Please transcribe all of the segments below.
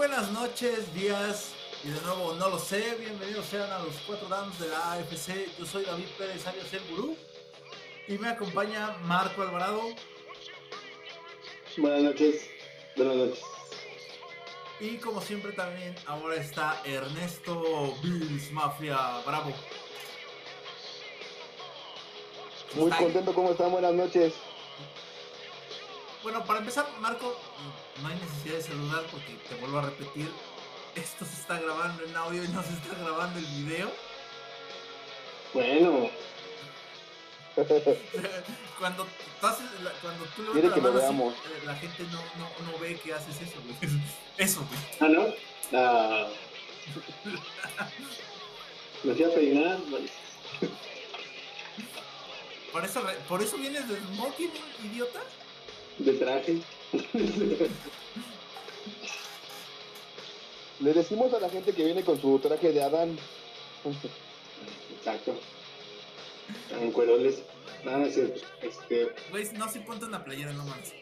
buenas noches, días y de nuevo no lo sé. Bienvenidos sean a los cuatro downs de la AFC. Yo soy David Pérez alias El Gurú y me acompaña Marco Alvarado. Buenas noches, buenas noches. Y como siempre también ahora está Ernesto Bills Mafia Bravo. Muy contento, ¿cómo están? Buenas noches. Bueno, para empezar, Marco, no hay necesidad de saludar porque te vuelvo a repetir, esto se está grabando en audio y no se está grabando el video. Bueno. cuando, tú haces, cuando tú le que lo veamos. Eh, la gente no, no, no, ve que haces eso, güey. Eso, güey. Ah, ¿no? Ah. Me fui a peinar, ¿Por eso, ¿Por eso vienes de smoking, idiota? De traje. Le decimos a la gente que viene con su traje de Adán. Exacto. En cueroles. Nada, no es cierto. Este... Güey, no, si ponte una playera, no más.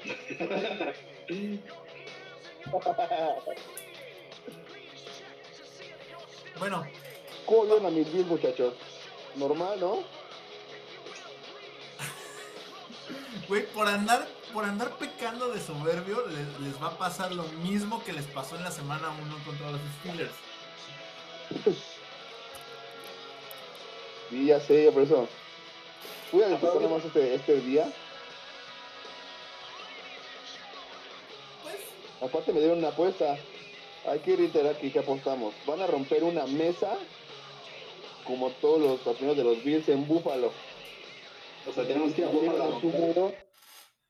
bueno. ¿Cómo vieron a mis muchachos? Normal, ¿no? Güey, por andar, por andar pecando de soberbio, les, va a pasar lo mismo que les pasó en la semana 1 contra los Steelers. Sí, ya sé, por eso. Voy a disfrutar más este, este día. Pues. Aparte me dieron una apuesta. Hay que reiterar que ya apostamos. Van a romper una mesa como todos los patrones de los Bills en Búfalo. O sea, tenemos que ir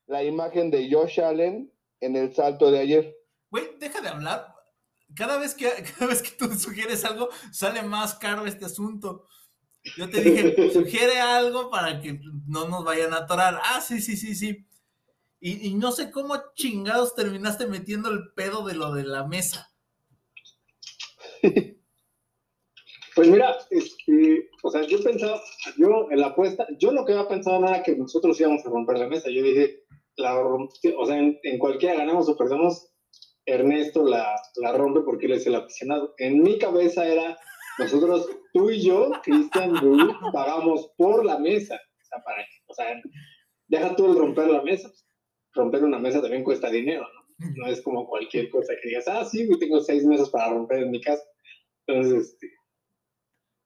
la imagen de Josh Allen en el salto de ayer. Güey, deja de hablar. Cada vez que, cada vez que tú sugieres algo, sale más caro este asunto. Yo te dije, sugiere algo para que no nos vayan a atorar. Ah, sí, sí, sí, sí. Y, y, no sé cómo chingados terminaste metiendo el pedo de lo de la mesa. Pues mira, este, o sea, yo pensaba, yo en la apuesta, yo que había pensado nada que nosotros íbamos a romper la mesa. Yo dije, la o sea, en, cualquiera ganamos o perdemos, Ernesto la, la rompe porque él es el aficionado. En mi cabeza era, nosotros, tú y yo, Cristian, pagamos por la mesa. O sea, para, o sea, deja tú el romper la mesa. Romper una mesa también cuesta dinero, ¿no? No es como cualquier cosa que digas, ah, sí, tengo seis meses para romper en mi casa. Entonces, este,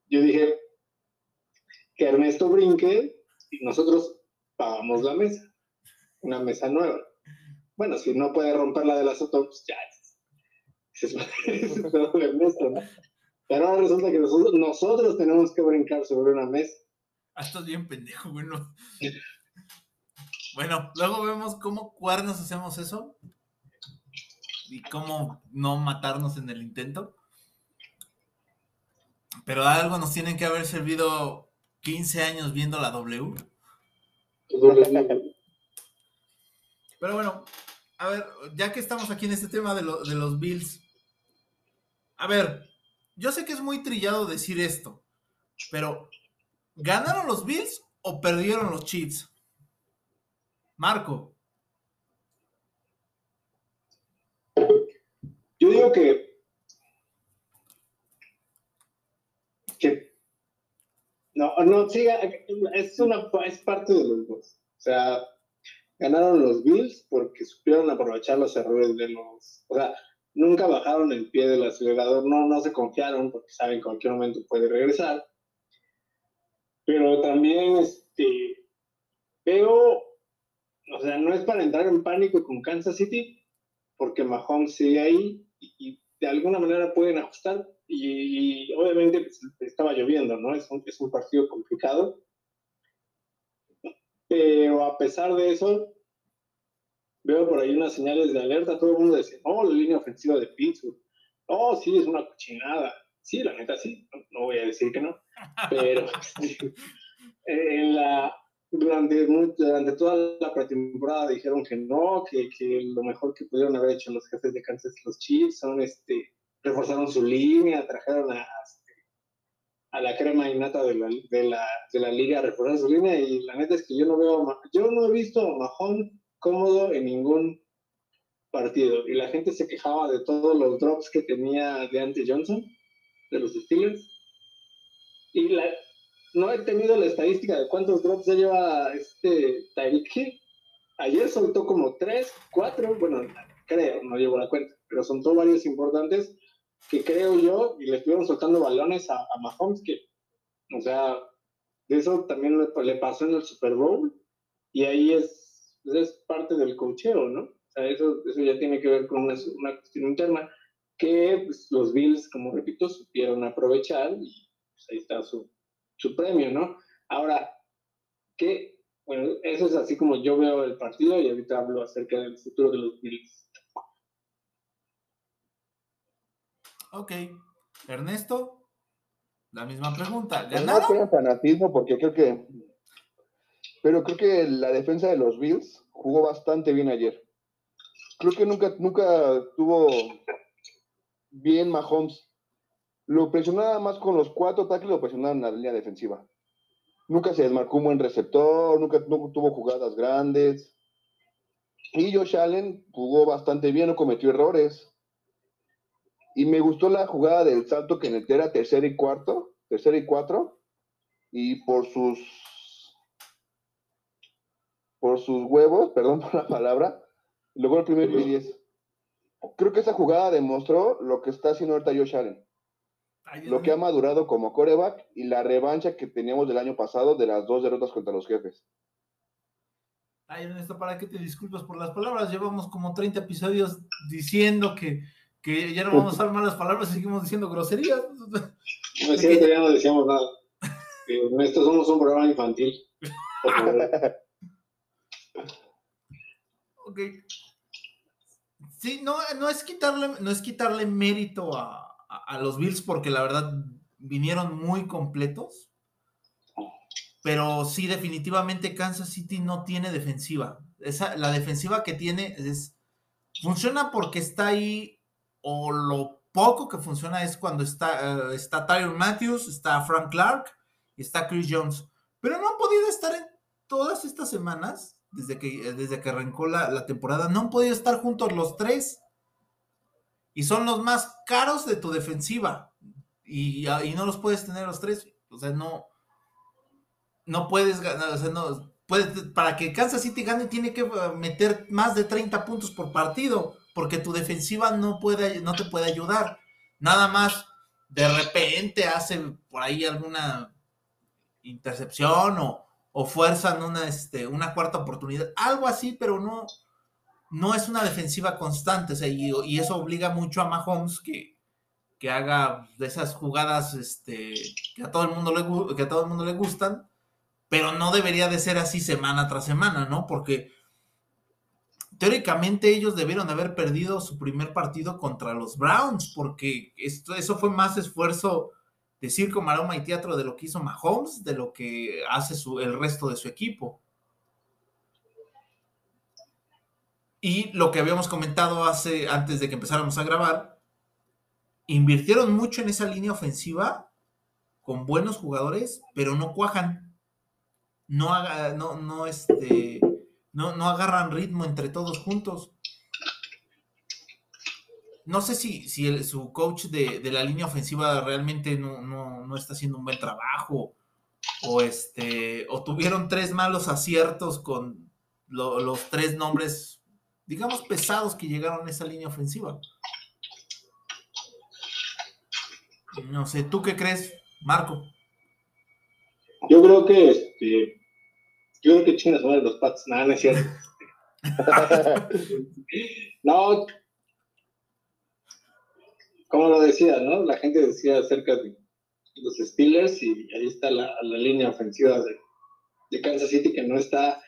yo dije que Ernesto brinque y nosotros pagamos la mesa, una mesa nueva. Bueno, si no puede romper la de las otras, pues ya es, Ernesto, ¿no? Pero ahora resulta que nosotros, nosotros tenemos que brincar sobre una mesa. Ah, estás bien pendejo, bueno. bueno, luego vemos cómo cuernos hacemos eso y cómo no matarnos en el intento. Pero algo nos tienen que haber servido 15 años viendo la W. Pero bueno, a ver, ya que estamos aquí en este tema de, de los Bills, a ver, yo sé que es muy trillado decir esto, pero ¿ganaron los Bills o perdieron los Chiefs? Marco. Yo digo que No, no, sí, es, una, es parte de los dos. O sea, ganaron los Bills porque supieron aprovechar los errores de los. O sea, nunca bajaron el pie del acelerador, no, no se confiaron porque saben que en cualquier momento puede regresar. Pero también este, veo, o sea, no es para entrar en pánico con Kansas City, porque Mahomes sigue ahí y de alguna manera pueden ajustar, y, obviamente pues, estaba lloviendo, ¿no? Es un, es un partido complicado. Pero a pesar de eso, veo por ahí unas señales de alerta. Todo el mundo dice, oh, la línea ofensiva de Pittsburgh. Oh, sí, es una cochinada. Sí, la neta sí. No, voy a decir que no. Pero en la, durante, durante toda la pretemporada dijeron que no, que, que, lo mejor que pudieron haber hecho los jefes de Kansas, los Chiefs, son este, reforzaron su línea, trajeron a, la crema innata de la, de, la, de la liga, reforzaron su línea y la neta es que yo no veo, yo no he visto a Mahón cómodo en ningún partido y la gente se quejaba de todos los drops que tenía de Ante Johnson, de los Steelers. Y no he tenido la estadística de cuántos drops ya lleva este Tyreek. Ayer soltó como tres, cuatro, bueno, creo, no llevo la cuenta, pero soltó varios importantes que creo yo, y le estuvieron soltando balones a, a Mahomes, que, o sea, eso también le, pasó en el Super Bowl, y ahí es, es parte del cocheo, ¿no? O sea, eso, eso ya tiene que ver con una, una cuestión interna que pues, los Bills, como repito, supieron aprovechar y pues, ahí está su, su premio, ¿no? Ahora, ¿qué? Bueno, eso es así como yo veo el partido y ahorita hablo acerca del futuro de los Bills. Ok. Ernesto, la misma pregunta. Pues ¿Ganaron? No fanatismo porque creo que... Pero creo que la defensa de los Bills jugó bastante bien ayer. Creo que nunca, nunca tuvo bien Mahomes lo presionaba más con los cuatro ataques, lo presionaron en la línea defensiva. Nunca se desmarcó un buen receptor, nunca, tuvo jugadas grandes. Y Josh Allen jugó bastante bien, no cometió errores. Y me gustó la jugada del salto que era tercero y cuarto, tercero y cuatro. Y por sus por sus huevos, perdón por la palabra, logró el primer y diez. Creo que esa jugada demostró lo que está haciendo ahorita Josh Allen lo que ha madurado como coreback y la revancha que teníamos del año pasado de las dos derrotas contra los jefes. Ay, Ernesto, para que te disculpas por las palabras, llevamos como 30 episodios diciendo que, que ya no vamos a usar malas palabras seguimos diciendo groserías. No ya no decíamos nada. Estos somos un programa infantil. ok. Sí, no, no es quitarle, no es quitarle mérito a, a, los Bills porque la verdad vinieron muy completos. Pero sí, definitivamente Kansas City no tiene defensiva. Esa, la defensiva que tiene es, funciona porque está ahí, o lo poco que funciona es cuando está, uh, está Matthews, está Frank Clark y está Chris Jones. Pero no han podido estar en todas estas semanas, desde que, desde que arrancó la, la temporada, no han podido estar juntos los tres y son los más caros de tu defensiva. Y, no los puedes tener los tres. O sea, no, no puedes ganar. O sea, no, puedes, para que Kansas City gane, tiene que uh, meter más de 30 puntos por partido. Porque tu defensiva no, puede, no te puede ayudar. Nada más de repente hace por ahí alguna intercepción o, o fuerzan una, este, una cuarta oportunidad. Algo así, pero no no es una defensiva constante, y, eso obliga mucho a Mahomes que, que haga de esas jugadas este, que, a todo el mundo le, que a todo el mundo le gustan, pero no debería de ser así semana tras semana, ¿no? Porque teóricamente ellos debieron haber perdido su primer partido contra los Browns, porque esto, eso fue más esfuerzo de circo, maroma y teatro de lo que hizo Mahomes, de lo que hace el resto de su equipo. Y lo que habíamos comentado hace, antes de que empezáramos a grabar, invirtieron mucho en esa línea ofensiva con buenos jugadores, pero no cuajan. No, no, no, este, no, no agarran ritmo entre todos juntos. No sé si, si su coach de, la línea ofensiva realmente no, está haciendo un buen trabajo. O este. O tuvieron tres malos aciertos con los tres nombres digamos, pesados que llegaron a esa línea ofensiva. No sé, ¿tú qué crees, Marco? Yo creo que este, yo creo que chingas de los Pats, nada, no es cierto. no, como lo decía, ¿no? La gente decía acerca de los Steelers y ahí está la, línea ofensiva de, de Kansas City que no está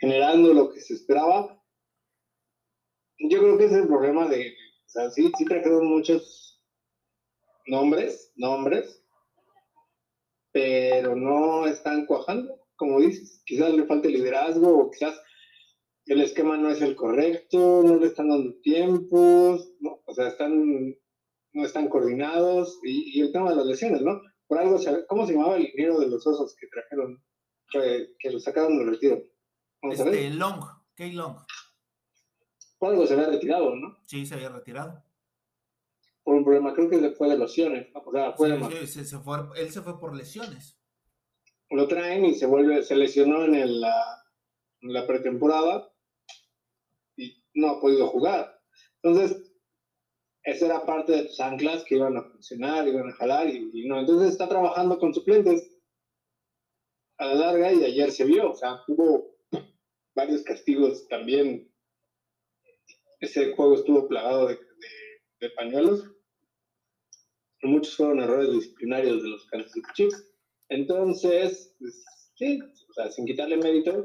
generando lo que se esperaba yo creo que ese es el problema de, o sea, sí, sí trajeron muchos nombres, nombres, pero no están cuajando, como dices. Quizás le falte liderazgo o quizás el esquema no es el correcto, no le están dando tiempos, ¿no? o sea, están, no están coordinados y, el tema de las lesiones, ¿no? Por algo, ¿cómo se llamaba el dinero de los osos que trajeron, que, que lo sacaron del retiro? Este, Long, K Long por algo se había retirado, ¿no? Sí, se había retirado. Por un problema, creo que fue de lesiones. O sea, fue sí, sí, se fue, él se fue por lesiones. Lo traen y se vuelve, se lesionó en, el, la, pretemporada y no ha podido jugar. Entonces, esa era parte de tus anclas que iban a funcionar, iban a jalar y, no. Entonces está trabajando con suplentes a la larga y ayer se vio, o sea, hubo varios castigos también. Ese juego estuvo plagado de, pañuelos. Muchos fueron errores disciplinarios de los Kansas Chiefs. Entonces, pues, sí, o sea, sin quitarle mérito,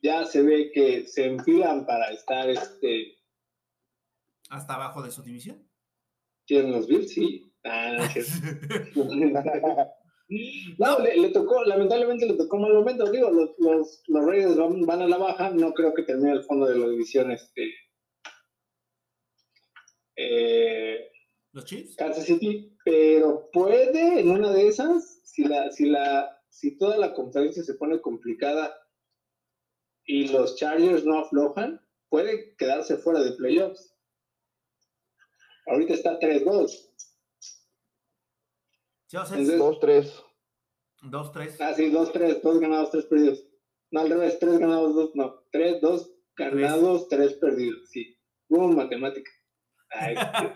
ya se ve que se enfilan para estar este, hasta abajo de su división. ¿Tienen los Bills? Sí. Ah, no, le, tocó, lamentablemente le tocó mal momento. Digo, los, los, los Raiders van, a la baja, no creo que termine el fondo de la división este. Eh, ¿Los Chiefs? Kansas City, pero puede en una de esas, si la, si la, si toda la conferencia se pone complicada y los Chargers no aflojan, puede quedarse fuera de playoffs. Ahorita está 3-2. 2-3. 2-3. Ah, sí, 2-3. 2 ganados, 3 perdidos. No, al revés, 3 ganados, 2. No, 3, 2 ganados, 3 perdidos. Sí. Hubo matemática.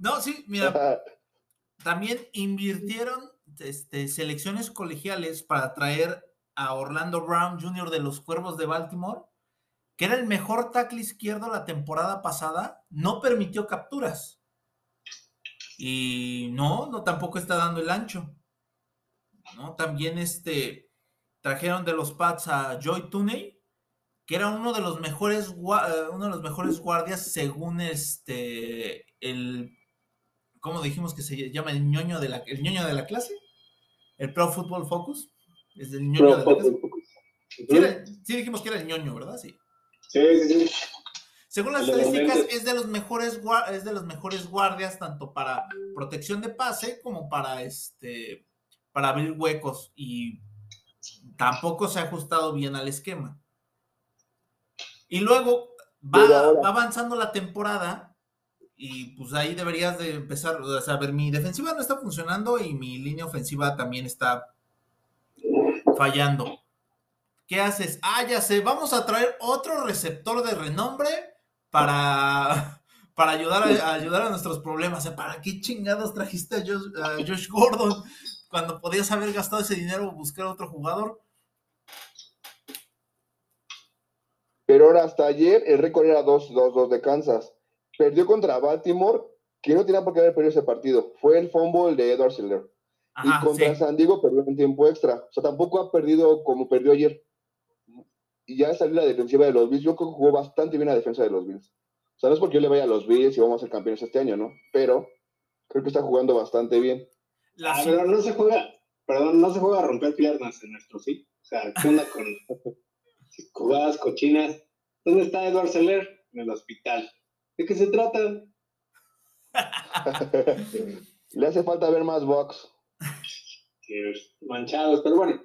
no, sí, mira. También invirtieron este, selecciones colegiales para traer a Orlando Brown Jr. de los Cuervos de Baltimore que era el mejor tackle izquierdo la temporada pasada, no permitió capturas. Y no, no tampoco está dando el ancho. También este, trajeron de los Pats a Joy Tuney, que era uno de los mejores, eh, uno de los mejores guardias según este, el, ¿cómo dijimos que se llama? El ñoño de la, el ñoño de la clase, el Pro Football Focus. Es el ñoño de clase. sí, dijimos que era el ñoño, ¿verdad? Sí. Según las estadísticas, es de los mejores es de los mejores guardias, tanto para protección de pase como para este para abrir huecos. Y tampoco se ha ajustado bien al esquema. Y luego va, avanzando la temporada. Y pues ahí deberías de empezar a ver, mi defensiva no está funcionando y mi línea ofensiva también está fallando. ¿Qué haces? Ah, ya sé, vamos a traer otro receptor de renombre para, para ayudar, a, ayudar a nuestros problemas. ¿Para qué chingados trajiste a Josh, Gordon cuando podías haber gastado ese dinero o buscar otro jugador? Pero ahora hasta ayer el récord era 2-2 de Kansas. Perdió contra Baltimore, que no tenía por qué haber perdido ese partido. Fue el fumble de Edward Siller. y contra San Diego perdió en tiempo extra. O sea, tampoco ha perdido como perdió ayer y ya salir la defensiva de los Bills, yo creo que jugó bastante bien la defensa de los Bills. O sea, no es porque yo le vaya a los Bills y vamos a ser campeones este año, ¿no? Pero creo que está jugando bastante bien. La... Ah, pero no se juega, perdón, no se juega a romper piernas en nuestro sí. O sea, ¿qué onda con jugadas cochinas? ¿Dónde está Edward Seller? En el hospital. ¿De qué se trata? le hace falta ver más box. Manchados, pero bueno.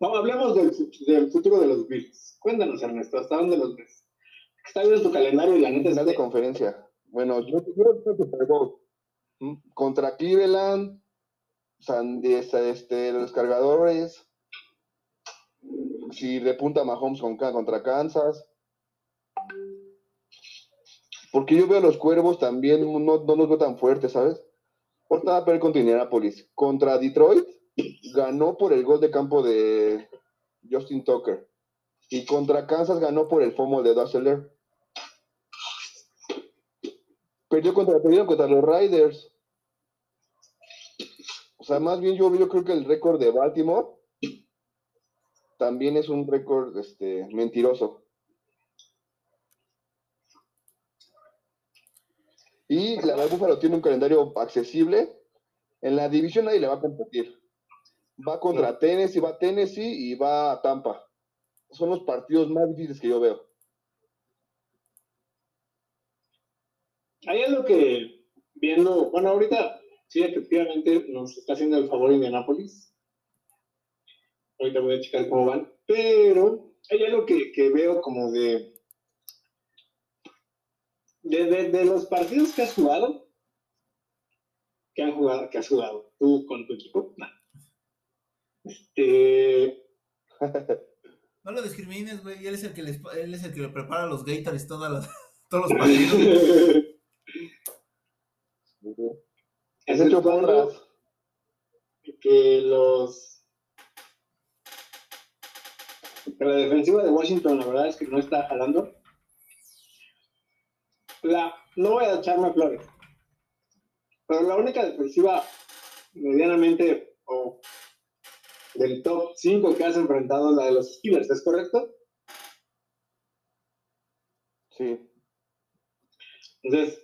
Vamos, hablemos del, futuro de los Bills. Cuéntanos, Ernesto, ¿hasta dónde los ves? Está viendo tu calendario y la neta es de conferencia. Bueno, yo creo que Bowl. Contra Cleveland, San, este, los cargadores. Si repunta Mahomes con, contra Kansas. Porque yo veo a los cuervos también, no, no nos veo tan fuertes, ¿sabes? Ahorita va a perder contra Indianapolis. Contra Detroit, ganó por el gol de campo de Justin Tucker. Y contra Kansas ganó por el FOMO de Dusseler. Perdió contra, contra los Riders. O sea, más bien yo, yo creo que el récord de Baltimore también es un récord este, mentiroso. Y la Búfalo tiene un calendario accesible. En la división nadie le va a competir. Va contra Tennessee, va a Tennessee y va a Tampa. Son los partidos más difíciles que yo veo. Hay algo que viendo, bueno, ahorita sí, efectivamente nos está haciendo el favor Indianapolis. Ahorita voy a checar cómo van, pero hay algo que, que veo como de de, los partidos que has jugado, que han jugado, que has jugado tú con tu equipo, Este. No lo discrimines, güey. Él es el que les, él es el que le prepara los Gators todas todos los partidos. es el que los la defensiva de Washington la verdad es que no está jalando la no voy a echarme flores pero la única defensiva medianamente o del top 5 que has enfrentado es la de los Steelers, ¿es correcto? Sí. Entonces,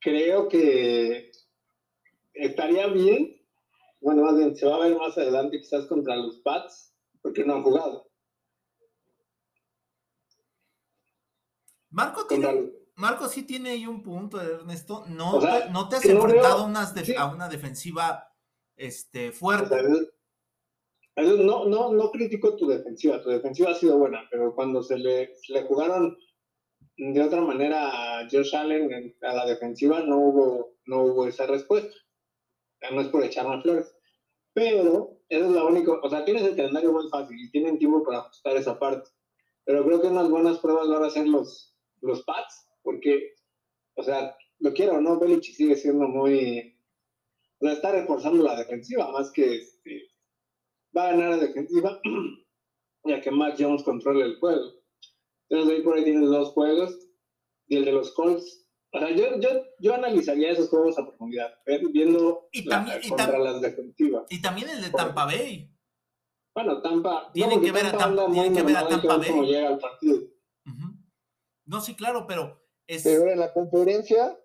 creo que estaría bien, bueno, más bien se va a ver más adelante quizás contra los Pats, porque no han jugado. Marco tiene, Marco sí tiene ahí un punto, Ernesto. No, no te has enfrentado a una defensiva este, fuerte. no, no, no critico tu defensiva, tu defensiva ha sido buena, pero cuando se le, se le jugaron de otra manera a Josh Allen a la defensiva no hubo, no hubo esa respuesta. No es por echar más flores. Pero eso es la única, o sea, tienes el calendario muy fácil y tienen tiempo para ajustar esa parte. Pero creo que unas buenas pruebas van a ser los, los Pats, porque, o sea, lo quiero o no, Belichick sigue siendo muy, o sea, está reforzando la defensiva más que este, va a ganar la defensiva, ya que Mac Jones controla el juego. Entonces ahí por ahí tienes dos juegos y el de los Colts. O sea, yo, yo, yo analizaría esos juegos a profundidad, viendo y también, contra las defensivas. Y también el de Tampa Bay. Bueno, Tampa. Tienen que ver a Tampa, tienen que ver a Tampa Bay. Llega al partido. No, sí, claro, pero es... Pero en la conferencia,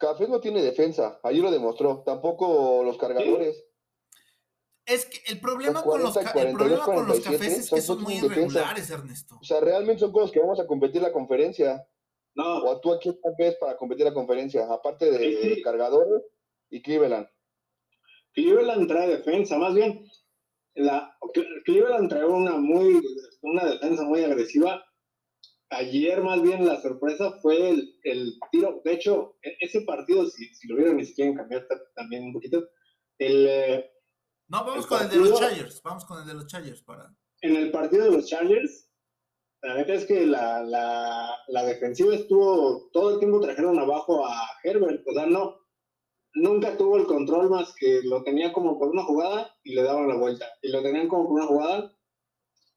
Café no tiene defensa. Allí lo demostró. Tampoco los cargadores. Es que el problema, con, los, el problema con los cafés es que son muy irregulares, Ernesto. O sea, realmente son con los que vamos a competir la conferencia. No. O tú aquí ves para competir la conferencia, aparte de, cargadores y Cleveland. Cleveland trae defensa, más bien. La, Cleveland trae una muy una defensa muy agresiva. Ayer más bien la sorpresa fue el, el tiro. De hecho, e, ese partido, si, si lo vieron y si quieren cambiar también un poquito, el, eh, no, vamos con el de los Chargers. Vamos con el de los Chargers para. En el partido de los Chargers, la verdad es que la, la, la, defensiva estuvo. Todo el tiempo trajeron abajo a Herbert. O sea, no. Nunca tuvo el control más que lo tenía como por una jugada y le daban la vuelta. Y lo tenían como por una jugada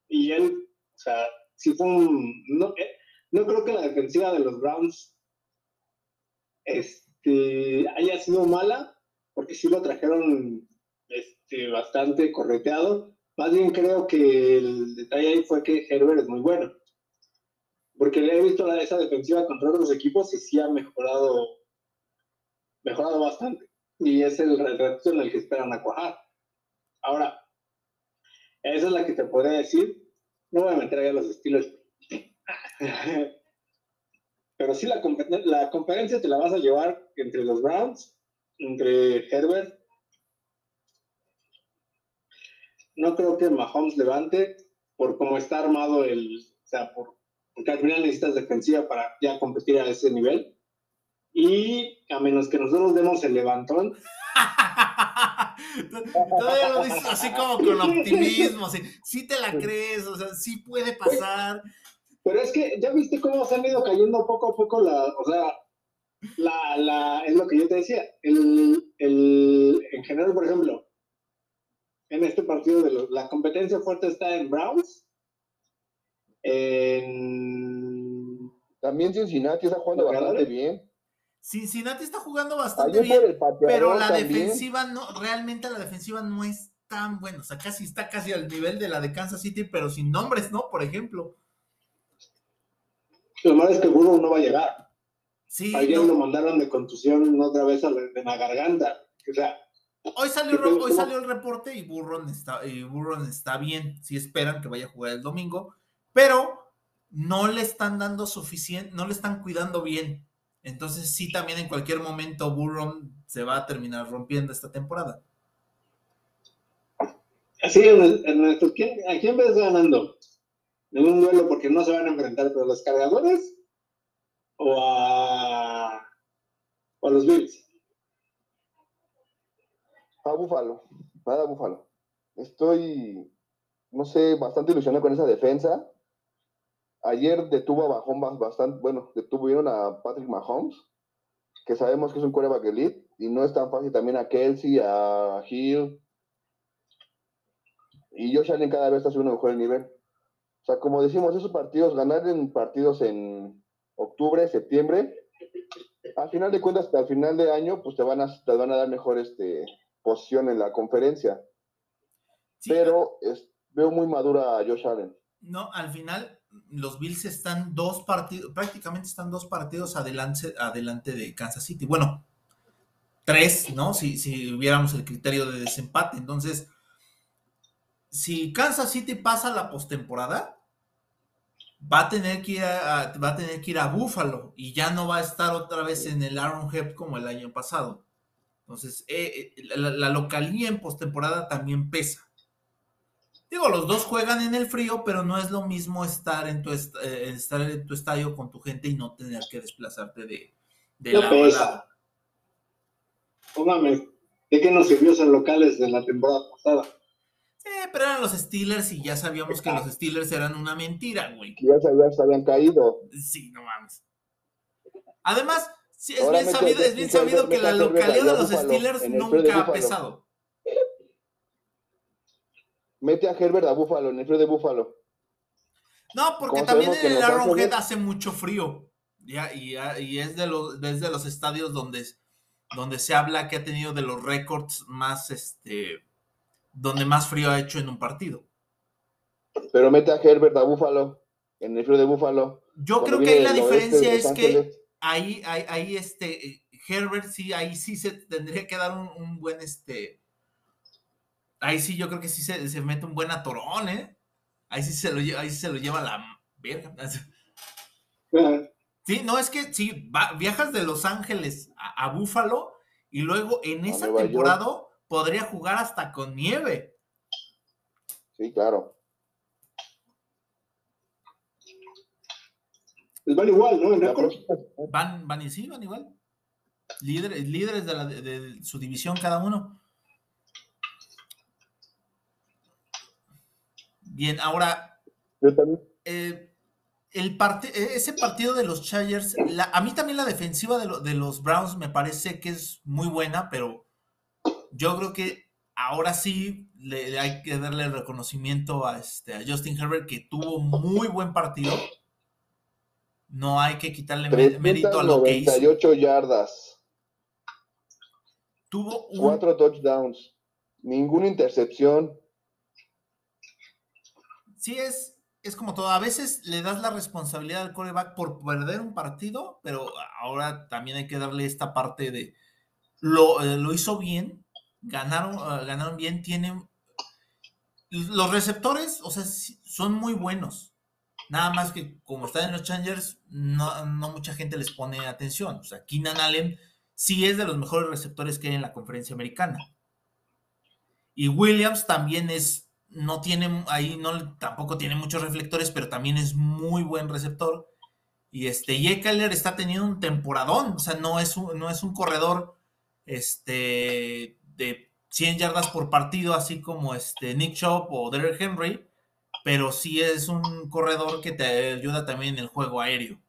y él, o sea, sí fue un. No, eh, no creo que la defensiva de los Browns este, haya sido mala, porque sí lo trajeron este, bastante correteado. Más bien creo que el detalle ahí fue que Herbert es muy bueno. Porque le he visto esa defensiva contra otros equipos y sí ha mejorado, mejorado bastante. Y es el reto en el que esperan a cuajar. Ahora, esa es la que te podría decir. No voy a meter ahí a los estilos. Pero sí, la, la conferencia te la vas a llevar entre los Browns, entre Herbert no creo que Mahomes levante por cómo está armado el, o sea, por, porque al final necesitas defensiva para ya competir a ese nivel. Y a menos que nosotros demos el levantón. Todavía lo dices así como con optimismo, así, sí te la crees, o sea, sí puede pasar. Pero es que ya viste cómo se han ido cayendo poco a poco la, o sea, la, la, es lo que yo te decía, el, el, en general, por ejemplo, en este partido de los, la competencia fuerte está en Browns. También Cincinnati está jugando bastante bien. Cincinnati está jugando bastante bien, pero la defensiva no, realmente la defensiva no es tan buena, o sea, casi está casi al nivel de la de Kansas City, pero sin nombres, ¿no? Por ejemplo. Lo malo es que Burrow no va a llegar. Sí. Ayer lo mandaron de contusión otra vez a la, de la garganta. O sea, Hoy salió, hoy salió el reporte y Burron está, y Burron está bien. Si esperan que vaya a jugar el domingo, pero no le están dando suficiente, no le están cuidando bien. Entonces, sí, también en cualquier momento Burron se va a terminar rompiendo esta temporada. Así, Ernesto, ¿quién, ¿a quién ves ganando? en un duelo porque no se van a enfrentar, pero los cargadores o a, o a los Bills. A Búfalo, va a Búfalo. Estoy, no sé, bastante ilusionado con esa defensa. Ayer detuvo a Mahomes bastante, bueno, detuvieron a Patrick Mahomes, que sabemos que es un quarterback elite, y no es tan fácil también a Kelsey, a Hill. Y Josh Allen cada vez está subiendo mejor el nivel. O sea, como decimos, esos partidos, ganar en partidos en octubre, septiembre, al final de cuentas, hasta el final de año, pues te van a, te van a dar mejor este, posición en la conferencia. Pero veo muy madura a Josh Allen. No, al final los Bills están dos partidos, prácticamente están dos partidos adelante, adelante de Kansas City. Bueno, tres, ¿no? Si, si hubiéramos el criterio de desempate. Entonces, si Kansas City pasa la postemporada, va a tener que ir a, va a tener que ir a Buffalo y ya no va a estar otra vez en el Arrowhead como el año pasado. Entonces, eh, eh, la, localía en postemporada también pesa. Digo, los dos juegan en el frío, pero no es lo mismo estar en tu, eh, estar en tu estadio con tu gente y no tener que desplazarte de, de lado a lado. Póngame, ¿de qué nos sirvió ser locales de la temporada pasada? Eh, pero eran los Steelers y ya sabíamos que los Steelers eran una mentira, güey. Ya sabías, habían caído. Sí, no mames. Además, es, bien sabido, es bien sabido que la localidad de los Steelers nunca ha pesado. Mete a Herbert a Búfalo, en el frío de Búfalo. No, porque también en el Arrowhead hace mucho frío. Ya, y, y, es de los, de los estadios donde, donde se habla que ha tenido de los récords más este donde más frío ha hecho en un partido. Pero mete a Herbert a Búfalo, en el frío de Búfalo. Yo creo que ahí la diferencia es que ahí, ahí, este, Herbert sí, ahí sí se tendría que dar un, buen, este, ahí sí yo creo que sí se, mete un buen atorón, ¿eh? Ahí sí se lo, ahí se lo lleva la verga. Sí, no, es que sí, viajas de Los Ángeles a, Búfalo y luego en esa temporada podría jugar hasta con nieve. Sí, claro. Pues van igual, ¿no? Van, van y sí, van igual. Líderes, líderes de, su división cada uno. Bien, ahora. Eh, el e, ese partido de los Chargers, a mí también la defensiva de, de, los Browns me parece que es muy buena, pero yo creo que ahora sí le, hay que darle el reconocimiento a, este, a Justin Herbert, que tuvo muy buen partido. No hay que quitarle mérito a lo que hizo. 98 yardas. Tuvo cuatro touchdowns, ninguna intercepción. Sí, es, es como todo. A veces le das la responsabilidad al coreback por perder un partido, pero ahora también hay que darle esta parte de lo, eh, lo hizo bien, ganaron, ah, ganaron bien, tienen... Los receptores, o sea, son muy buenos. Nada más que como están en los Changers, no, mucha gente les pone atención. O sea, Keenan Allen sí es de los mejores receptores que hay en la conferencia americana. Y Williams también es, no tiene, ahí no, tampoco tiene muchos reflectores, pero también es muy buen receptor. Y este, y está teniendo un temporadón, o sea, no es un, no es un corredor, este, de 100 yardas por partido, así como este Nick Chop o Derek Henry, pero sí es un corredor que te ayuda también en el juego aéreo.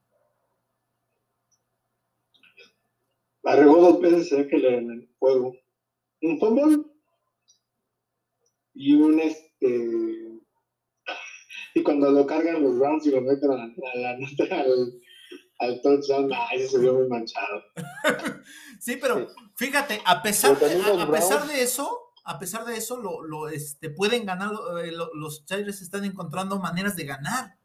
La regó dos veces le en el juego. Un fumble y un este. Y cuando lo cargan los rounds y lo meten a la, al, al touchdown, ay, se vio muy manchado. sí, pero fíjate, a pesar, de, a, pesar de eso, a pesar de eso, lo, lo este, pueden ganar, eh, los Chargers están encontrando maneras de ganar.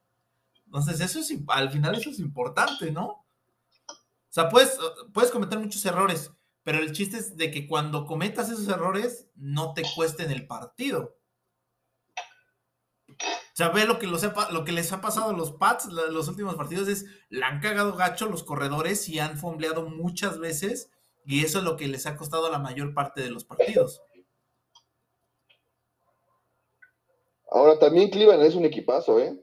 Entonces, eso es, al final eso es importante, ¿no? O sea, puedes, puedes cometer muchos errores, pero el chiste es de que cuando cometas esos errores, no te cuesten el partido. O sea, ve lo que, lo que les ha pasado a los Pats los últimos partidos es, la han cagado gacho los corredores y han fombleado muchas veces y eso es lo que les ha costado la mayor parte de los partidos. Ahora también Cleveland es un equipazo, ¿eh?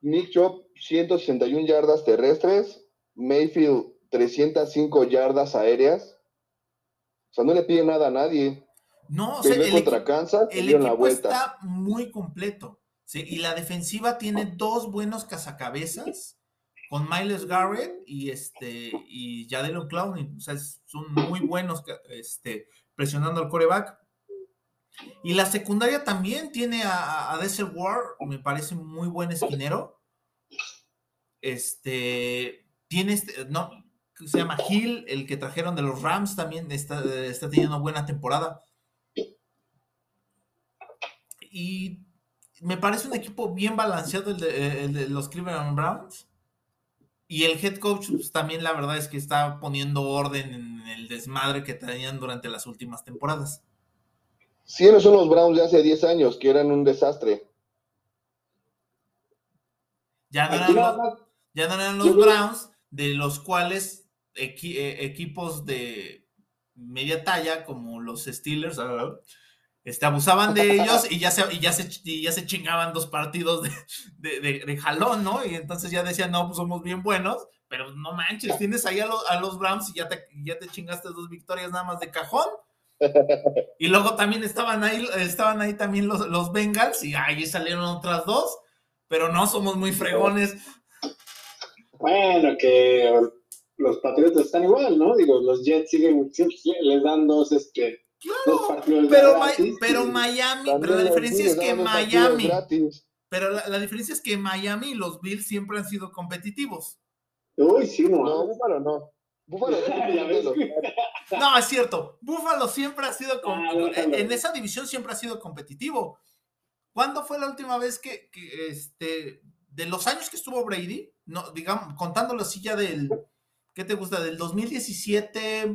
Nick Chop, 161 yardas terrestres. Mayfield, 305 yardas aéreas. O sea, no le pide nada a nadie. No, o sea, el, contra Kansas y el la equipo vuelta. está muy completo. ¿Sí? Y la defensiva tiene dos buenos cazacabezas con Miles Garrett y este y Clowney. O sea, son muy buenos este, presionando al coreback. Y la secundaria también tiene a, a- Desert Ward, me parece muy buen esquinero. Este tiene este, no, se llama Hill, el que trajeron de los Rams, también está, está teniendo buena temporada. Y me parece un equipo bien balanceado el de, el de los Cleveland Browns. Y el head coach pues, también la verdad es que está poniendo orden en el desmadre que tenían durante las últimas temporadas. Sí, no son los Browns de hace 10 años, que eran un desastre. Ya no eran los, más, ya no eran Yo los creo- Browns, de los cuales equi- eh, equipos de media talla, como los Steelers, este, abusaban de ellos y ya se, y ya se, y ya se chingaban dos partidos de, de- de- de jalón, ¿no? Y entonces ya decían, no, pues somos bien buenos, pero no manches, tienes ahí a, lo- a los Browns y ya te, ya te chingaste dos victorias nada más de cajón. Y luego también estaban ahí, estaban ahí también los, los Bengals y ahí salieron otras dos, pero no somos muy fregones. Bueno, que los Patriotas están igual, ¿no? Digo, los Jets siguen, les dan dos, este, partidos Pero, gratis pero Miami, pero la diferencia es que Miami, gratis. pero la, la diferencia es que Miami y los Bills siempre han sido competitivos. Uy, sí, no. No, Búfalo no. Búfalo No, es cierto. Buffalo siempre ha sido, Ah, en esa división siempre ha sido competitivo. ¿Cuándo fue la última vez que, que, este, de los años que estuvo Brady, no, digamos, contándolo así ya del, ¿qué te gusta? Del 2017,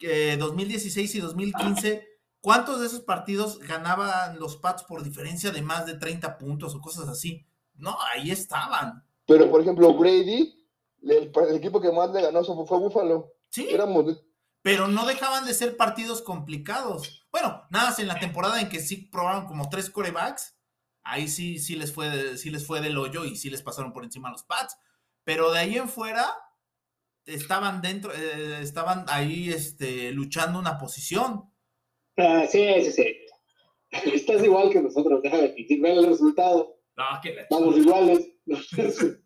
eh, 2016 y 2015, ¿cuántos de esos partidos ganaban los Pats por diferencia de más de 30 puntos o cosas así? No, ahí estaban. Pero, por ejemplo, Brady, el, el equipo que más le ganó fue Búfalo. Sí, Éramos, pero no dejaban de ser partidos complicados. Bueno, nada más en la temporada en que sí probaron como tres corebacks, ahí sí, sí les fue, sí les fue del hoyo y sí les pasaron por encima a los Pats. Pero de ahí en fuera estaban dentro, eh, estaban ahí este, luchando una posición. Ah, sí, sí, sí. Estás igual que nosotros, déjame decir, ve el resultado. No, que la Vamos iguales.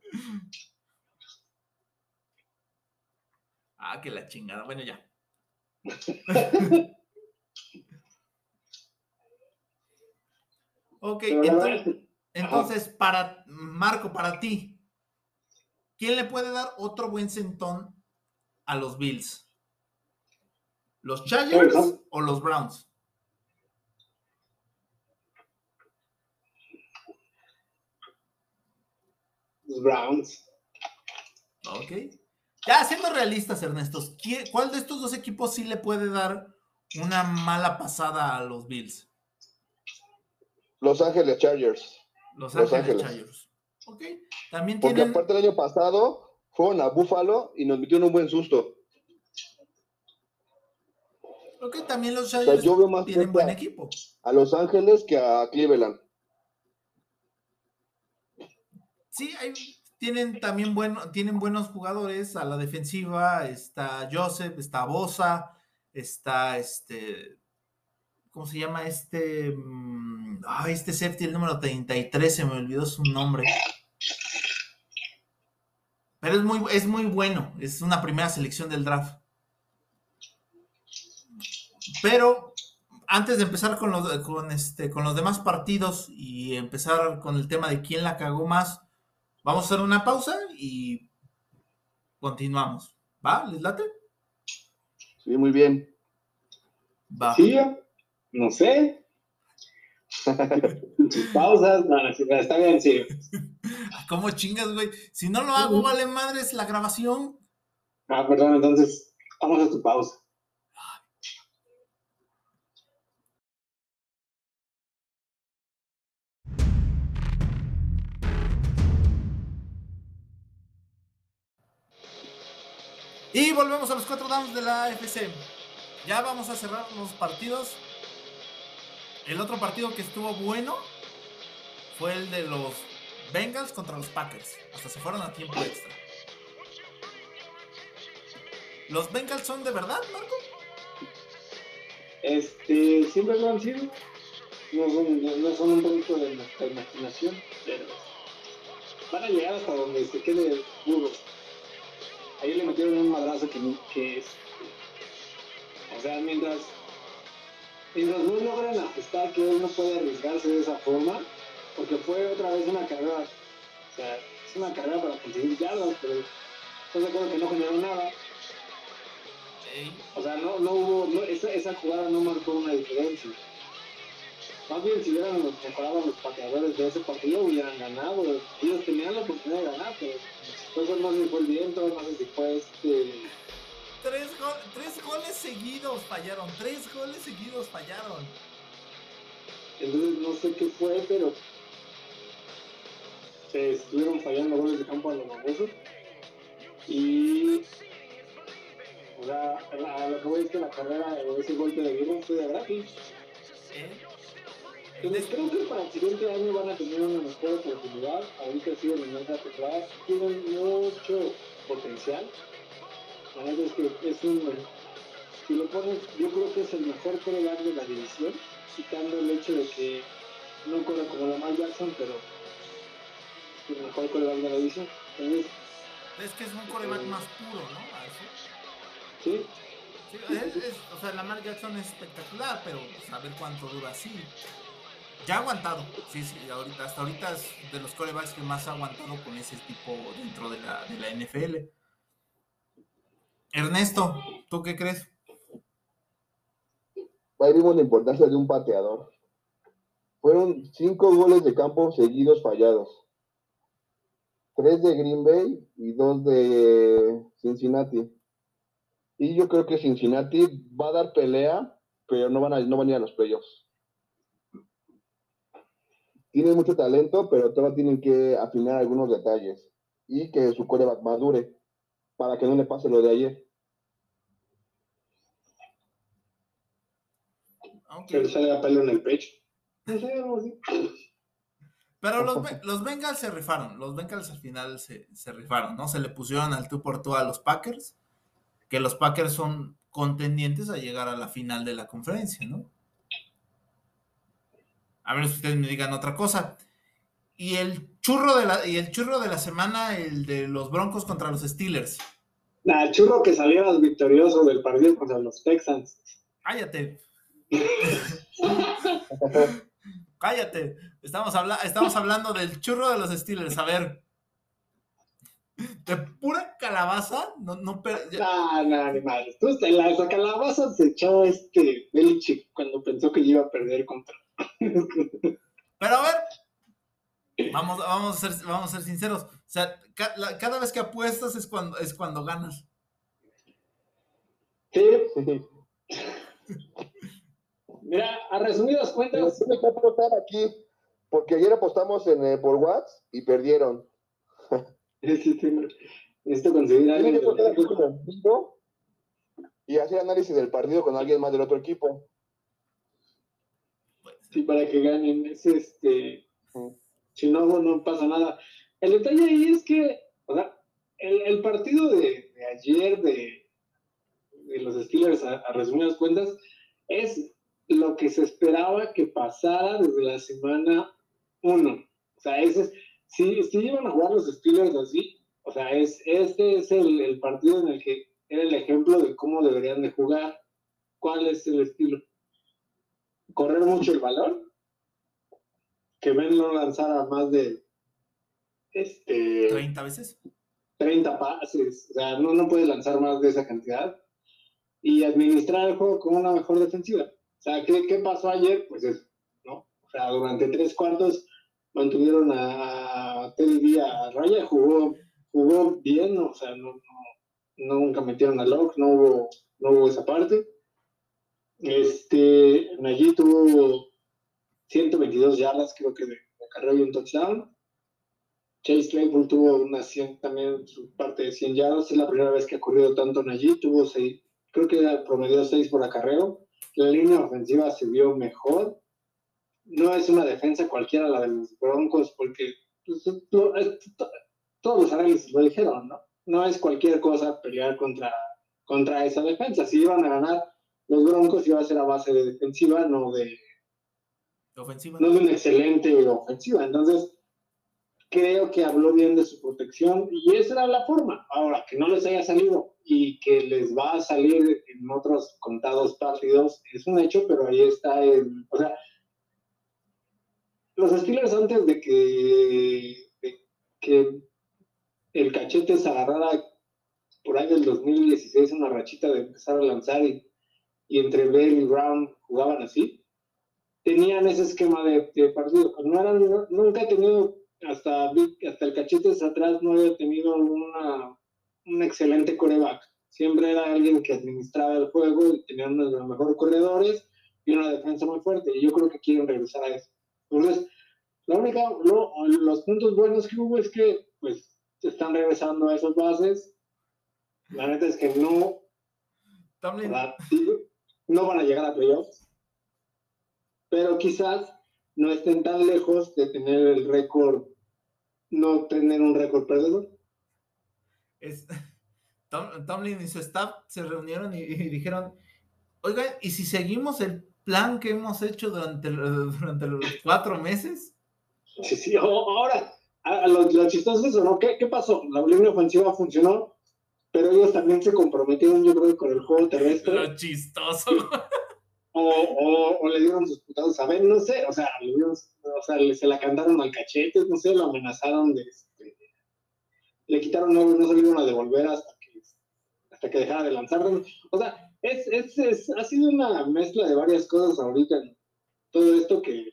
Ah, que la chingada. Bueno, ya. ok, Pero entonces, entonces, para Marco, para ti, ¿quién le puede dar otro buen sentón a los Bills? ¿Los Chargers o los Browns? los Browns. Ok. Ya, siendo realistas, Ernesto, ¿quién- ¿cuál de estos dos equipos sí le puede dar una mala pasada a los Bills? Los Ángeles Chargers. Los Ángeles. Chargers. Ok. También Porque tienen. aparte el año pasado fueron a Búfalo y nos metieron un buen susto. Ok, también los O sea, yo veo más tienen buen equipo. a Los Ángeles que a Cleveland. Sí, hay- tienen también bueno, tienen buenos jugadores a la defensiva. Está Joseph, está Bosa, está este. ¿Cómo se llama este? Ah, este safety, el número 33, se me olvidó su nombre. Pero es muy, es muy bueno. Es una primera selección del draft. Pero antes de empezar con los, con este, con los demás partidos y empezar con el tema de quién la cagó más, vamos a hacer una pausa y continuamos. ¿Va? ¿Les late? Sí, muy bien. Va. Sí, no sé. Sus pausas, no, está bien, sí. ¿Cómo chingas, güey? Si no lo hago, vale madres la grabación. Ah, perdón, entonces, vamos a tu pausa. Y volvemos a los cuatro downs de la AFC. Ya vamos a cerrar los partidos. El otro partido que estuvo bueno fue el de los Bengals contra los Packers. Hasta se fueron a tiempo extra. ¿Los Bengals son de verdad, Marco? Este, siempre lo han sido. No son, no son un producto de nuestra imaginación, pero van a llegar hasta donde se quede duro. Ahí le metieron un madrazo que, que es. O sea, mientras. Mientras no logran ajustar que él no puede arriesgarse de esa forma, porque fue otra vez una carrera. O sea, es una carrera para conseguir yardas, pero estoy de acuerdo que no generó nada. O sea, no, no hubo, no, esa, esa jugada no marcó una diferencia. Más bien, si hubieran mejorado los pateadores de ese partido, hubieran ganado. Ellos tenían la oportunidad de ganar, pero entonces no sé si fue el viento, no sé si fue este. Tres, go tres goles seguidos fallaron, tres goles seguidos fallaron. Entonces no sé qué fue, pero se estuvieron fallando goles de campo a los famosos. Y o sea, a lo que voy es que la carrera o ese golpe de Virus fue de gratis. Entonces creo que para el siguiente año van a tener una mejor oportunidad. Ahorita siguen en esa temporada. Tienen mucho potencial. La verdad es que es un. Si lo pones, yo creo que es el mejor coreback de la división, quitando el hecho de que no corre como Lamar Jackson, pero es el mejor coreback de la división. Entonces, es que es un coreback más puro, ¿no? ¿A eso? Sí. sí es, es, o sea, Lamar Jackson es espectacular, pero a ver cuánto dura así. Ya ha aguantado, sí, sí, ahorita, hasta ahorita es de los corebacks que más ha aguantado con ese tipo dentro de la, de la NFL. Ernesto, ¿tú qué crees? Ahí vimos la importancia de un pateador. Fueron cinco goles de campo seguidos fallados. Tres de Green Bay y dos de Cincinnati. Y yo creo que Cincinnati va a dar pelea, pero no van a, no van a ir a los playoffs. Tienen mucho talento, pero todavía tienen que afinar algunos detalles. Y que su coreback madure para que no le pase lo de ayer. Okay. Que sale a pelo en el pecho. Pero los, los Bengals se rifaron, los Bengals al final se, se, rifaron, ¿no? Se le pusieron al tú por tú a los Packers, que los Packers son contendientes a llegar a la final de la conferencia, ¿no? A ver si ustedes me digan otra cosa. Y el churro de la, y el churro de la semana, el de los Broncos contra los Steelers. Nah, el churro que salieras victorioso del partido contra los Texans. Cállate. Cállate. Estamos, habla estamos hablando del churro de los Steelers. A ver. De pura calabaza, no, no. No, no. Entonces, la, la calabaza se echó este Belichick cuando pensó que iba a perder contra. Pero a ver, vamos, vamos, a ser, vamos a ser sinceros. O sea, ca la, cada vez que apuestas es cuando, es cuando ganas. Sí. Mira, a resumidas cuentas. Me voy a apostar aquí, porque ayer apostamos en, eh, por WhatsApp y perdieron. Necesito conseguir a alguien. Y hacer análisis del partido con alguien más del otro equipo. Sí, para que ganen. Es este. Si no, no pasa nada. El detalle ahí es que, o sea, el, el partido de, de, ayer de, de los Steelers, a, a resumidas cuentas, es lo que se esperaba que pasara desde la semana 1. O sea, ese es, si, si iban a jugar los Steelers así, o sea, es, este es el, el, partido en el que era el ejemplo de cómo deberían de jugar. ¿Cuál es el estilo? Correr mucho el balón, que Ben no lanzara más de este, 30 veces. 30 pases, o sea, no, no puede lanzar más de esa cantidad. Y administrar el juego con una mejor defensiva. O sea, ¿qué, qué pasó ayer? Pues eso, ¿no? O sea, durante tres cuartos mantuvieron a, a Teddy a raya, jugó, jugó bien, o sea, no, no, nunca metieron a Locke, no hubo, no hubo esa parte. Este, allí tuvo 122 yardas, creo que de, de carrera y un touchdown. Chase Claypool tuvo una 100, también su parte de 100 yardas, es la primera vez que ha ocurrido tanto en allí, tuvo 6, creo que promedió 6 por acarreo la línea ofensiva se vio mejor. No es una defensa cualquiera la de los Broncos, porque pues, todos los análisis lo dijeron, ¿no? No es cualquier cosa pelear contra, contra esa defensa. Si iban a ganar los Broncos, iba a ser a base de defensiva, no de, ofensiva. No de una excelente ofensiva. Entonces, creo que habló bien de su protección y esa era la forma. Ahora, que no les haya salido y que les va a salir en otros contados partidos es un hecho, pero ahí está el. O sea, los Steelers antes de que, que el cachete se agarrara por ahí del 2016 una rachita de empezar a lanzar y, y entre Bell y Brown jugaban así, tenían ese esquema de, partido. No eran, nunca he tenido hasta, hasta el cachetes atrás no había tenido una, un excelente coreback. Siempre era alguien que administraba el juego y tenía uno de los mejores corredores y una defensa muy fuerte. Y yo creo que quieren regresar a eso. Entonces, la única, los puntos buenos que hubo es que, pues, están regresando a esas bases. La neta es que no, no van a llegar a playoffs. Pero quizás no estén tan lejos de tener el récord no tener un récord perdedor. Es, Tomlin y su staff se reunieron y, dijeron, oigan, ¿y si seguimos el plan que hemos hecho durante, durante los cuatro meses? Sí, sí, ahora, a, lo, chistoso es eso, ¿no? ¿Qué, ¿Qué pasó? La línea ofensiva funcionó, pero ellos también se comprometieron, yo creo, con el juego terrestre. Lo chistoso. O, o, le dieron sus putados a ver, no sé, o sea, le dieron, o sea, se la cantaron al cachete, no sé, lo amenazaron de, este, le quitaron algo no se lo iban a devolver hasta que, hasta que dejara de lanzar. O sea, es, es, es, ha sido una mezcla de varias cosas ahorita, todo esto que,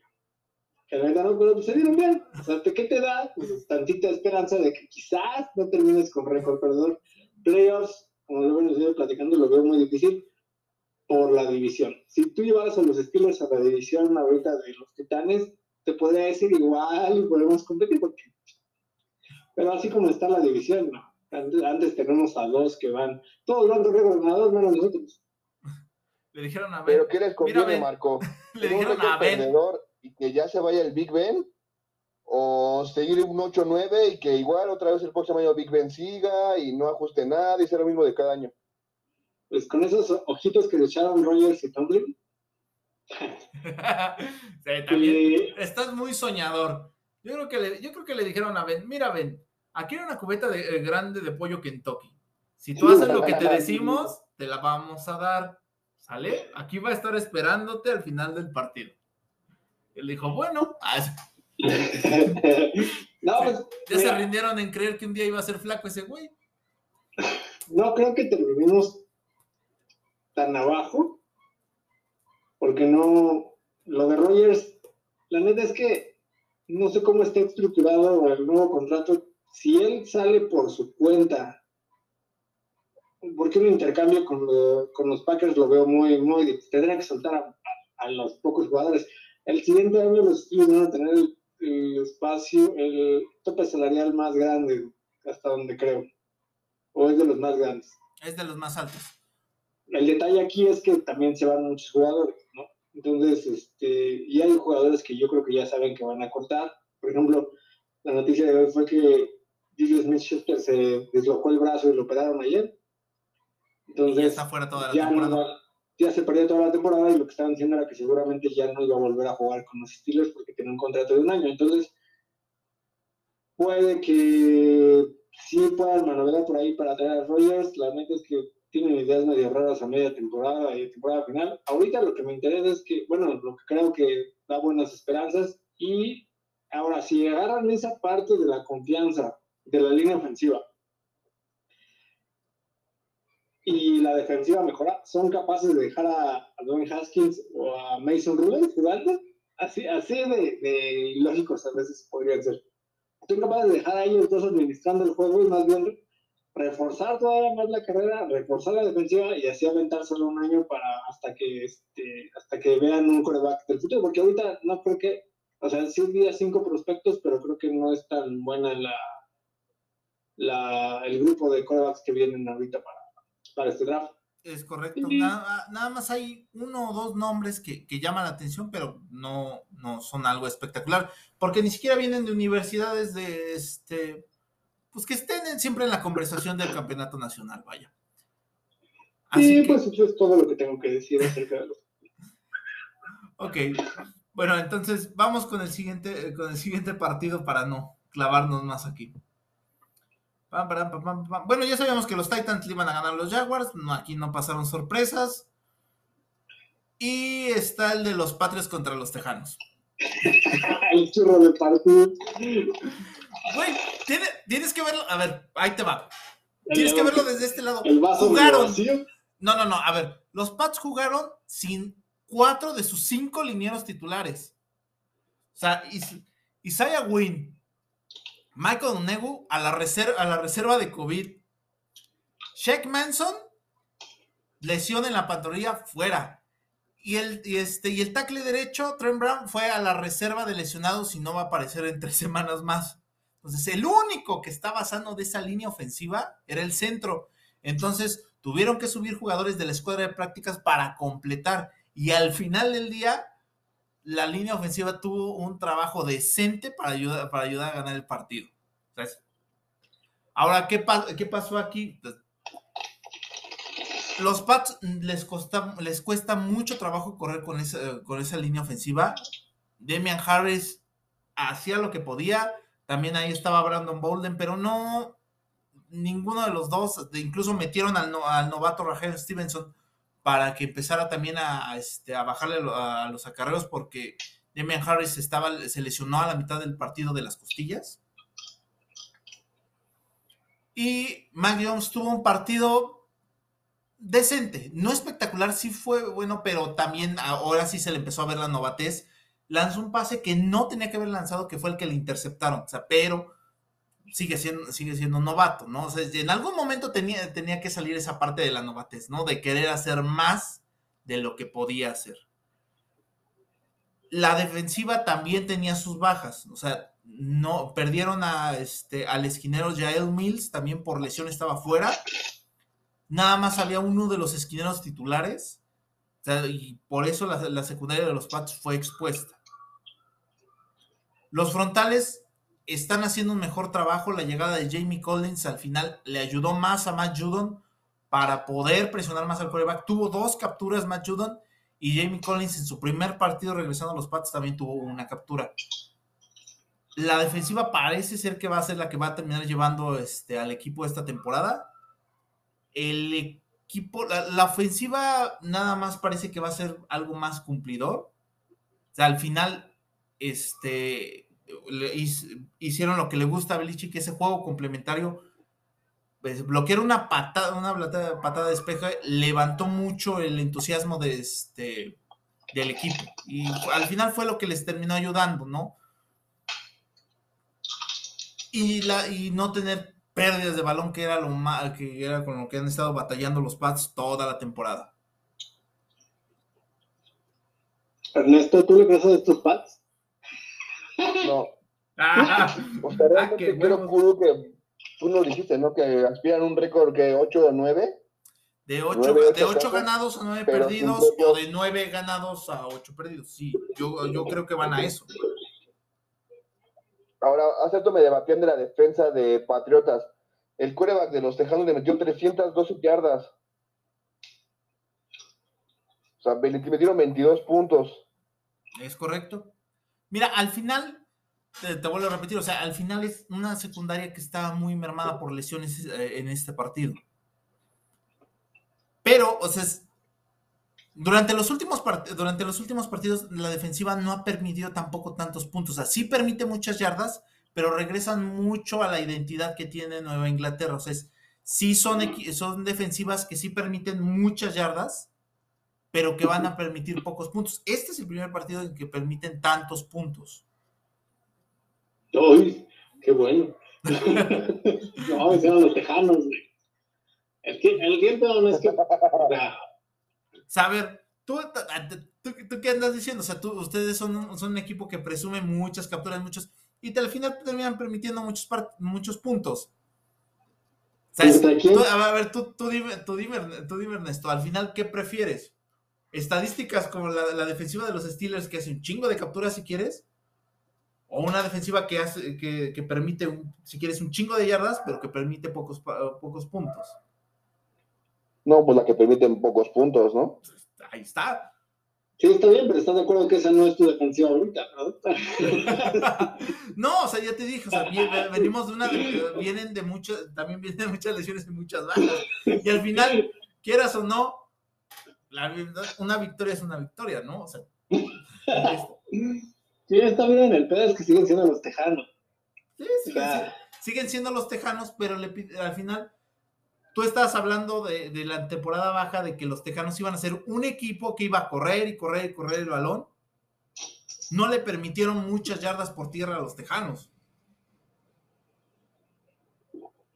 que no, pero pues se dieron bien. O sea, ¿qué te da? Pues tantita esperanza de que quizás no termines con récord perdedor. Playoffs, como lo hemos ido platicando, lo veo muy difícil por la división. Si tú llevas a los Steelers a la división ahorita de los Titanes, te podría decir igual y podemos competir, porque... pero así como está la división, no. Antes, tenemos a dos que van, todos van de ganador, menos nosotros. Le dijeron a Ben. Pero ¿qué les conviene, Marco? Le dijeron a Ben. Y que ya se vaya el Big Ben, o seguir un 8-9 y que igual otra vez el próximo año Big Ben siga y no ajuste nada y sea lo mismo de cada año pues con esos ojitos que le echaron Rogers y Tomlin. sí, también. Estás muy soñador. Yo creo, que le, yo creo que le dijeron a Ben, mira Ben, aquí hay una cubeta de, eh, grande de pollo Kentucky. Si tú haces lo que te decimos, te la vamos a dar. ¿Sale? Aquí va a estar esperándote al final del partido. Él dijo, bueno. no, pues, ya se rindieron en creer que un día iba a ser flaco ese güey. No, creo que terminemos tan abajo, porque no, lo de Rogers, la neta es que no sé cómo está estructurado el nuevo contrato, si él sale por su cuenta, porque un intercambio con, con los Packers lo veo muy, muy, tendrá que soltar a, los pocos jugadores. El siguiente año los Steelers van a tener el, el espacio, el tope salarial más grande, hasta donde creo, o es de los más grandes. Es de los más altos el detalle aquí es que también se van muchos jugadores, ¿no? Entonces, este, y hay jugadores que yo creo que ya saben que van a cortar. Por ejemplo, la noticia de hoy fue que Julius Smith-Schuster se deslocó el brazo y lo operaron ayer. Entonces, ya está fuera toda la temporada. ya se perdió toda la temporada y lo que estaban diciendo era que seguramente ya no iba a volver a jugar con los Steelers porque tiene un contrato de un año. Entonces, puede que sí puedan manobrar por ahí para traer a Rogers. La neta es que tienen ideas medio raras a media temporada y temporada final. Ahorita lo que me interesa es que, bueno, lo que creo que da buenas esperanzas y ahora si agarran esa parte de la confianza de la línea ofensiva y la defensiva mejora, son capaces de dejar a, a Haskins o a Mason Rudolph jugando, así, así de, de ilógicos a veces podrían ser. Son capaces de dejar a ellos dos administrando el juego y más bien reforzar todavía más la carrera, reforzar la defensiva y así aventar solo un año para hasta que este, hasta que vean un coreback del futuro, porque ahorita no creo que, o sea, sí vi cinco prospectos, pero creo que no es tan buena la, la el grupo de corebacks que vienen ahorita para, para este draft. Es correcto. Nada, nada, más hay uno o dos nombres que, que, llaman la atención, pero no, no son algo espectacular, porque ni siquiera vienen de universidades de este, pues que estén siempre en la conversación del campeonato nacional, vaya. sí, pues eso es todo lo que tengo que decir acerca de los. ok, bueno, entonces vamos con el siguiente, con el siguiente partido para no clavarnos más aquí. Bueno, ya sabíamos que los Titans le iban a ganar a los Jaguars. No, aquí no pasaron sorpresas. Y está el de los Patriots contra los Tejanos. el churro de partido. Güey, tienes, que verlo. A ver, ahí te va. Tienes que verlo desde este lado. El vaso jugaron. No, no, no. A ver, los Pats jugaron sin cuatro de sus cinco linieros titulares. O sea, Isaiah Wynn, Michael Negu a la, reserva, a la reserva de COVID. Shaq Manson, lesión en la pantorrilla, fuera. Y el, este, y el tackle derecho, Trent Brown, fue a la reserva de lesionados y no va a aparecer en tres semanas más. Entonces, el único que estaba sano de esa línea ofensiva era el centro. Entonces, tuvieron que subir jugadores de la escuadra de prácticas para completar. Y al final del día, la línea ofensiva tuvo un trabajo decente para ayudar, para ayudar a ganar el partido. Ahora, ¿qué, ¿qué pasó aquí? Los Pats les, les cuesta mucho trabajo correr con esa, con esa línea ofensiva. Demian Harris hacía lo que podía. También ahí estaba Brandon Bolden, pero no ninguno de los dos. Incluso metieron al, al novato Rafael Stevenson para que empezara también a, este, a bajarle a los acarreos porque Demian Harris estaba, se lesionó a la mitad del partido de las costillas. Y Mac Jones tuvo un partido decente, no espectacular, sí fue bueno, pero también ahora sí se le empezó a ver la novatez. Lanzó un pase que no tenía que haber lanzado, que fue el que le interceptaron, o sea, pero sigue siendo, sigue siendo novato, ¿no? O sea, en algún momento tenía, tenía que salir esa parte de la novatez, ¿no? De querer hacer más de lo que podía hacer. La defensiva también tenía sus bajas, o sea, no, perdieron a, este, al esquinero Jael Mills, también por lesión estaba fuera. Nada más había uno de los esquineros titulares, y por eso la secundaria de los Pats fue expuesta. Los frontales están haciendo un mejor trabajo. La llegada de Jamie Collins al final le ayudó más a Matt Judon para poder presionar más al quarterback. Tuvo dos capturas Matt Judon y Jamie Collins en su primer partido regresando a los Pats también tuvo una captura. La defensiva parece ser que va a ser la que va a terminar llevando este, al equipo esta temporada. El equipo, la, la ofensiva nada más parece que va a ser algo más cumplidor. O sea, al final, este, hicieron lo que le gusta a Belichick, ese juego complementario, pues, bloquear una patada, una patada de espejo, levantó mucho el entusiasmo de este, del equipo. Y al final fue lo que les terminó ayudando, ¿no? Y, la, y no tener pérdidas de balón, que era lo más, que era con lo que han estado batallando los Pats toda la temporada. Ernesto, ¿tú le crees a estos Pats? No. Ah, o sea, realmente ah, creo que tú no dijiste, ¿no? Que aspiran un récord que 8 o 9. De 8, de 8 ganados a 9 perdidos o de 9 ganados a 8 perdidos. Sí, yo, yo creo que van a eso. Ahora, hace esto me debatían de la defensa de Patriotas. El quarterback de los Tejanos le metió 312 yardas. O sea, le metieron 22 puntos. Es correcto. Mira, al final, te, vuelvo a repetir, o sea, al final es una secundaria que estaba muy mermada por lesiones eh, en este partido. Pero, o sea, durante los, últimos durante los últimos partidos la defensiva no ha permitido tampoco tantos puntos. O sea, sí permite muchas yardas, pero regresan mucho a la identidad que tiene Nueva Inglaterra. O sea, sí son, son defensivas que sí permiten muchas yardas, pero que van a permitir pocos puntos. Este es el primer partido en que permiten tantos puntos. ¡Uy! ¡Qué bueno! no, me los tejanos, El, el tiempo no es que. Saber, ¿tú, tú, tú, qué andas diciendo? O sea, tú, ustedes son un, son un equipo que presume muchas capturas, muchos. Y al final terminan permitiendo muchos, muchos puntos. ¿Sabes? a ver, tú, tú, dime, tú, dime, tú dime, Ernesto, al final, ¿qué prefieres? Estadísticas como la, defensiva de los Steelers que hace un chingo de capturas si quieres, o una defensiva que hace que, permite, si quieres, un chingo de yardas, pero que permite pocos, pocos puntos. No, pues la que permite pocos puntos, ¿no? Ahí está. Sí, está bien, pero estás de acuerdo que esa no es tu defensiva ahorita, ¿no? no, o sea, ya te dije, o sea, venimos de una, vienen de muchas, también vienen de muchas lesiones y muchas bajas. Y al final, quieras o no, una victoria es una victoria, ¿no? O sea, sí, está bien, el pedo es que siguen siendo los tejanos. Sí, siguen, siendo los tejanos, pero al final tú estabas hablando de, la temporada baja, de que los tejanos iban a ser un equipo que iba a correr y correr y correr el balón. No le permitieron muchas yardas por tierra a los tejanos.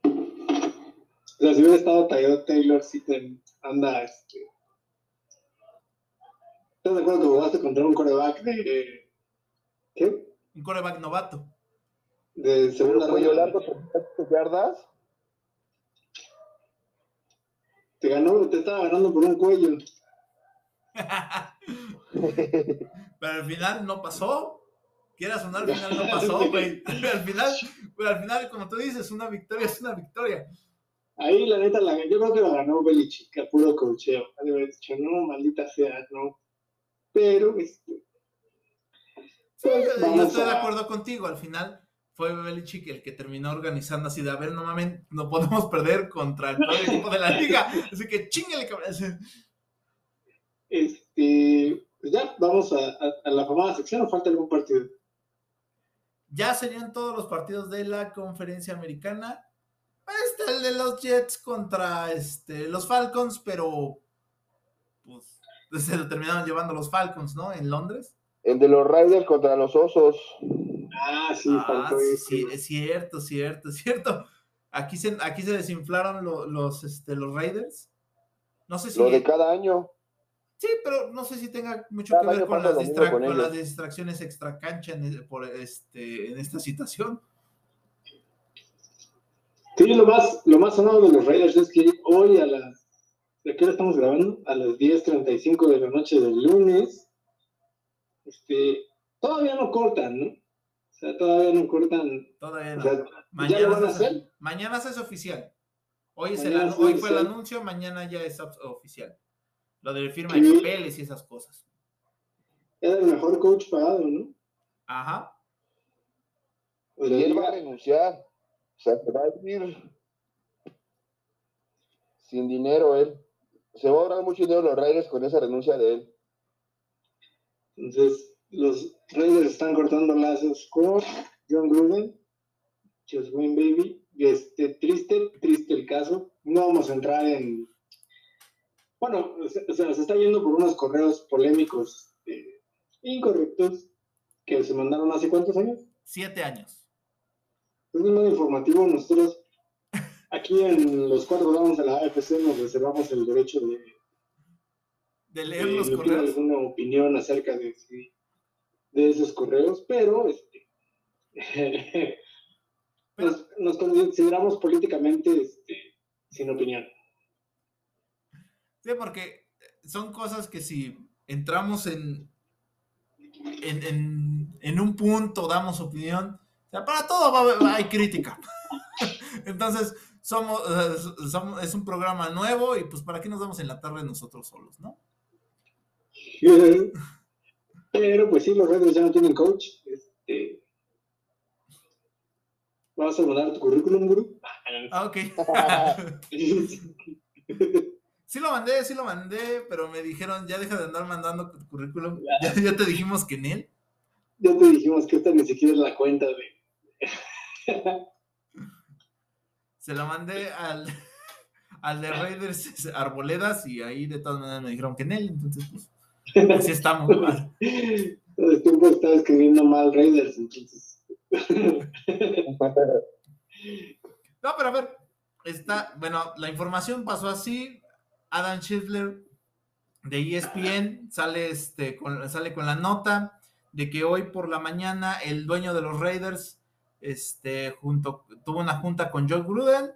O sea, si hubiera estado Taylor, sí te anda este, ¿Estás de acuerdo que jugaste contra un coreback de. ¿Qué? Un coreback novato. De segunda cuello largo, yardas. Te ganó, te estaba ganando por un cuello. Pero al final no pasó. Quieras sonar, al final no pasó, güey. al final, al final, como tú dices, una victoria es una victoria. Ahí, la neta, la, yo creo que la ganó Belichick a puro cocheo. Haber dicho, no, maldita sea, no pero este, pues, yo estoy de acuerdo contigo, al final fue Belichick el que terminó organizando así de, a ver, no mames, no podemos perder contra el peor equipo de la liga, así que chingale, cabrón. Este, pues ya, vamos a, la famosa sección, ¿o falta algún partido? Ya serían todos los partidos de la conferencia americana. Está el de los Jets contra este, los Falcons, pero pues se lo terminaron llevando los Falcons, ¿no? En Londres. El de los Raiders contra los Osos. Ah, sí, ah, sí, es cierto, cierto, cierto. Aquí se, aquí se desinflaron los, este, los Raiders. No sé si. Lo de cada año. Sí, pero no sé si tenga mucho que ver con las, con, las, distracciones extra cancha en, por este, en esta situación. Sí, lo más, lo más sonado de los Raiders es que hoy a las ¿De qué hora estamos grabando? A las 10.35 de la noche del lunes. Este, todavía no cortan, ¿no? O sea, todavía no cortan. Todavía no. mañana, ¿Ya lo van a hacer? Mañana es oficial. Hoy, es el, hoy fue el anuncio, mañana ya es oficial. Lo de firma de papeles y esas cosas. Era el mejor coach pagado, ¿no? Ajá. y él va a renunciar. O sea, se va a ir sin dinero él se va a ahorrar mucho dinero los Raiders con esa renuncia de él. Entonces, los Raiders están cortando lazos con John Gruden, Just Win Baby. Este, triste, triste el caso. No vamos a entrar en. Bueno, se, se está yendo por unos correos polémicos eh, incorrectos que se mandaron hace cuántos años? Siete años. Es un modo informativo. Nosotros Aquí en los cuatro vamos de la AFC nos reservamos el derecho de, de leer los correos. alguna opinión acerca de, de esos correos, pero este, nos, consideramos políticamente este, sin opinión. Sí, porque son cosas que si entramos en, en, en, un punto, damos opinión, o sea, para todo hay crítica. Entonces, somos, es un programa nuevo y pues para qué nos vamos en la tarde nosotros solos, ¿no? Pero pues sí, los Raiders ya no tienen coach. Este... ¿Vas a mandar tu currículum, Guru? Ah, ok. sí lo mandé, sí lo mandé, pero me dijeron, ya deja de andar mandando tu currículum. Ya, ya te dijimos que en él. Ya te dijimos que esta ni siquiera es la cuenta de se la mandé al, al de Raiders Arboledas y ahí de todas maneras me dijeron que en él, entonces pues así estamos. Tú estaba escribiendo mal Raiders, entonces. No, pero a ver, está, bueno, la información pasó así. Adam Schindler de ESPN sale, este, con, sale con la nota de que hoy por la mañana el dueño de los Raiders este, junto, tuvo una junta con Joe Gruden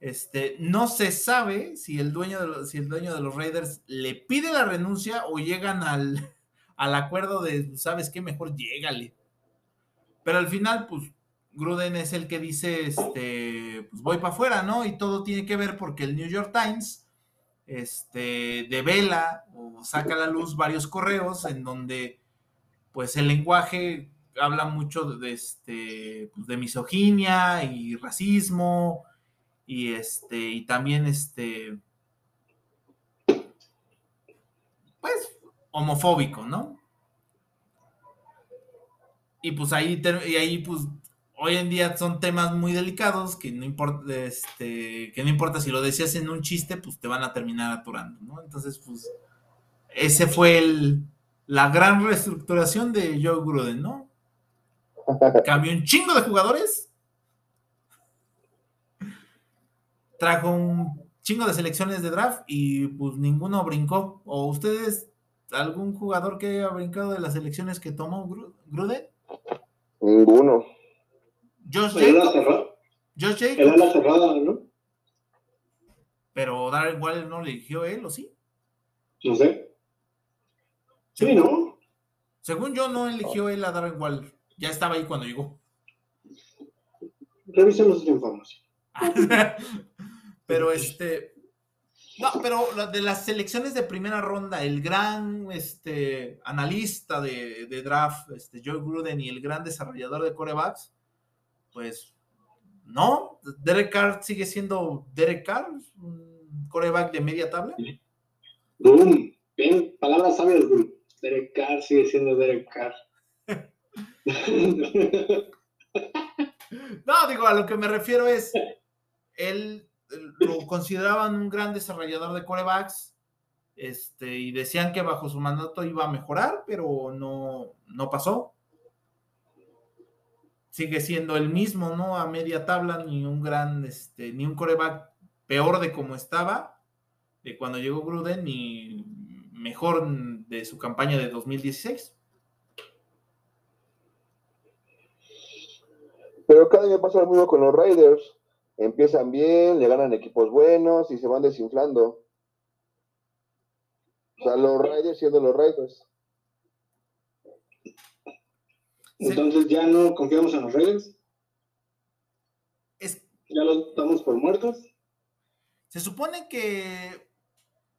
Este, no se sabe si el dueño de los, si el dueño de los Raiders le pide la renuncia o llegan al, al acuerdo de, ¿sabes qué? Mejor llégale. Pero al final, pues, Gruden es el que dice, este, pues voy para afuera, ¿no? Y todo tiene que ver porque el New York Times, este, devela o saca a la luz varios correos en donde, pues, el lenguaje habla mucho de, este, pues, de misoginia y racismo y este, y también este, pues, homofóbico, ¿no? Y pues ahí, y ahí pues hoy en día son temas muy delicados que no importa, este, que no importa si lo decías en un chiste, pues te van a terminar aturando, ¿no? Entonces, pues, ese fue el, la gran reestructuración de Joe Gruden, ¿no? Cambió un chingo de jugadores. Trajo un chingo de selecciones de draft y pues ninguno brincó. ¿O ustedes, algún jugador que haya brincado de las selecciones que tomó Gruden? Ninguno. Josh Jacobs. Josh Jacobs. Era la cerrada, ¿no? Pero Darren Waller no le eligió él, ¿o sí? No sé. Sí, ¿no? Según yo, no eligió él a Darren Waller. Ya estaba ahí cuando llegó. Revisemos esa información. pero este. No, pero de las selecciones de primera ronda, el gran este, analista de, de draft, este, Joe Gruden, y el gran desarrollador de corebacks, pues no, Derek Carr sigue siendo Derek Carr, un coreback de media tabla. Boom, bien, palabras sabias, Derek Carr sigue siendo Derek Carr. No, digo, a lo que me refiero es, él lo consideraban un gran desarrollador de corebacks, este, y decían que bajo su mandato iba a mejorar, pero no, no pasó sigue siendo el mismo, ¿no? A media tabla, ni un gran, este, ni un coreback peor de como estaba, de cuando llegó Gruden, ni mejor de su campaña de 2016. Pero cada año pasa lo mismo con los Raiders. Empiezan bien, le ganan equipos buenos y se van desinflando. O sea, los Raiders siendo los Raiders. Entonces ya no confiamos en los Raiders. Ya los damos por muertos. Se supone que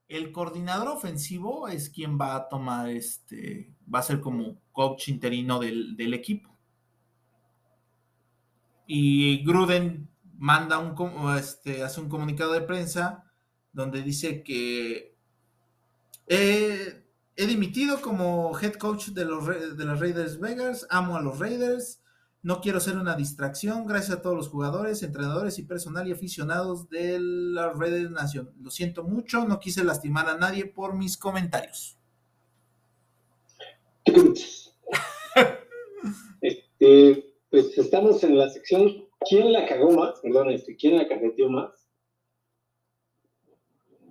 el coordinador ofensivo es quien va a tomar este, va a ser como coach interino del, del equipo. Y Gruden manda un, este, hace un comunicado de prensa donde dice que eh, he dimitido como head coach de los, de los Raiders Vegas, amo a los Raiders, no quiero ser una distracción, gracias a todos los jugadores, entrenadores y personal y aficionados de la Raiders Nation. Lo siento mucho, no quise lastimar a nadie por mis comentarios. este, pues estamos en la sección ¿Quién la cagó más? Perdón, este, ¿quién la carreteó más?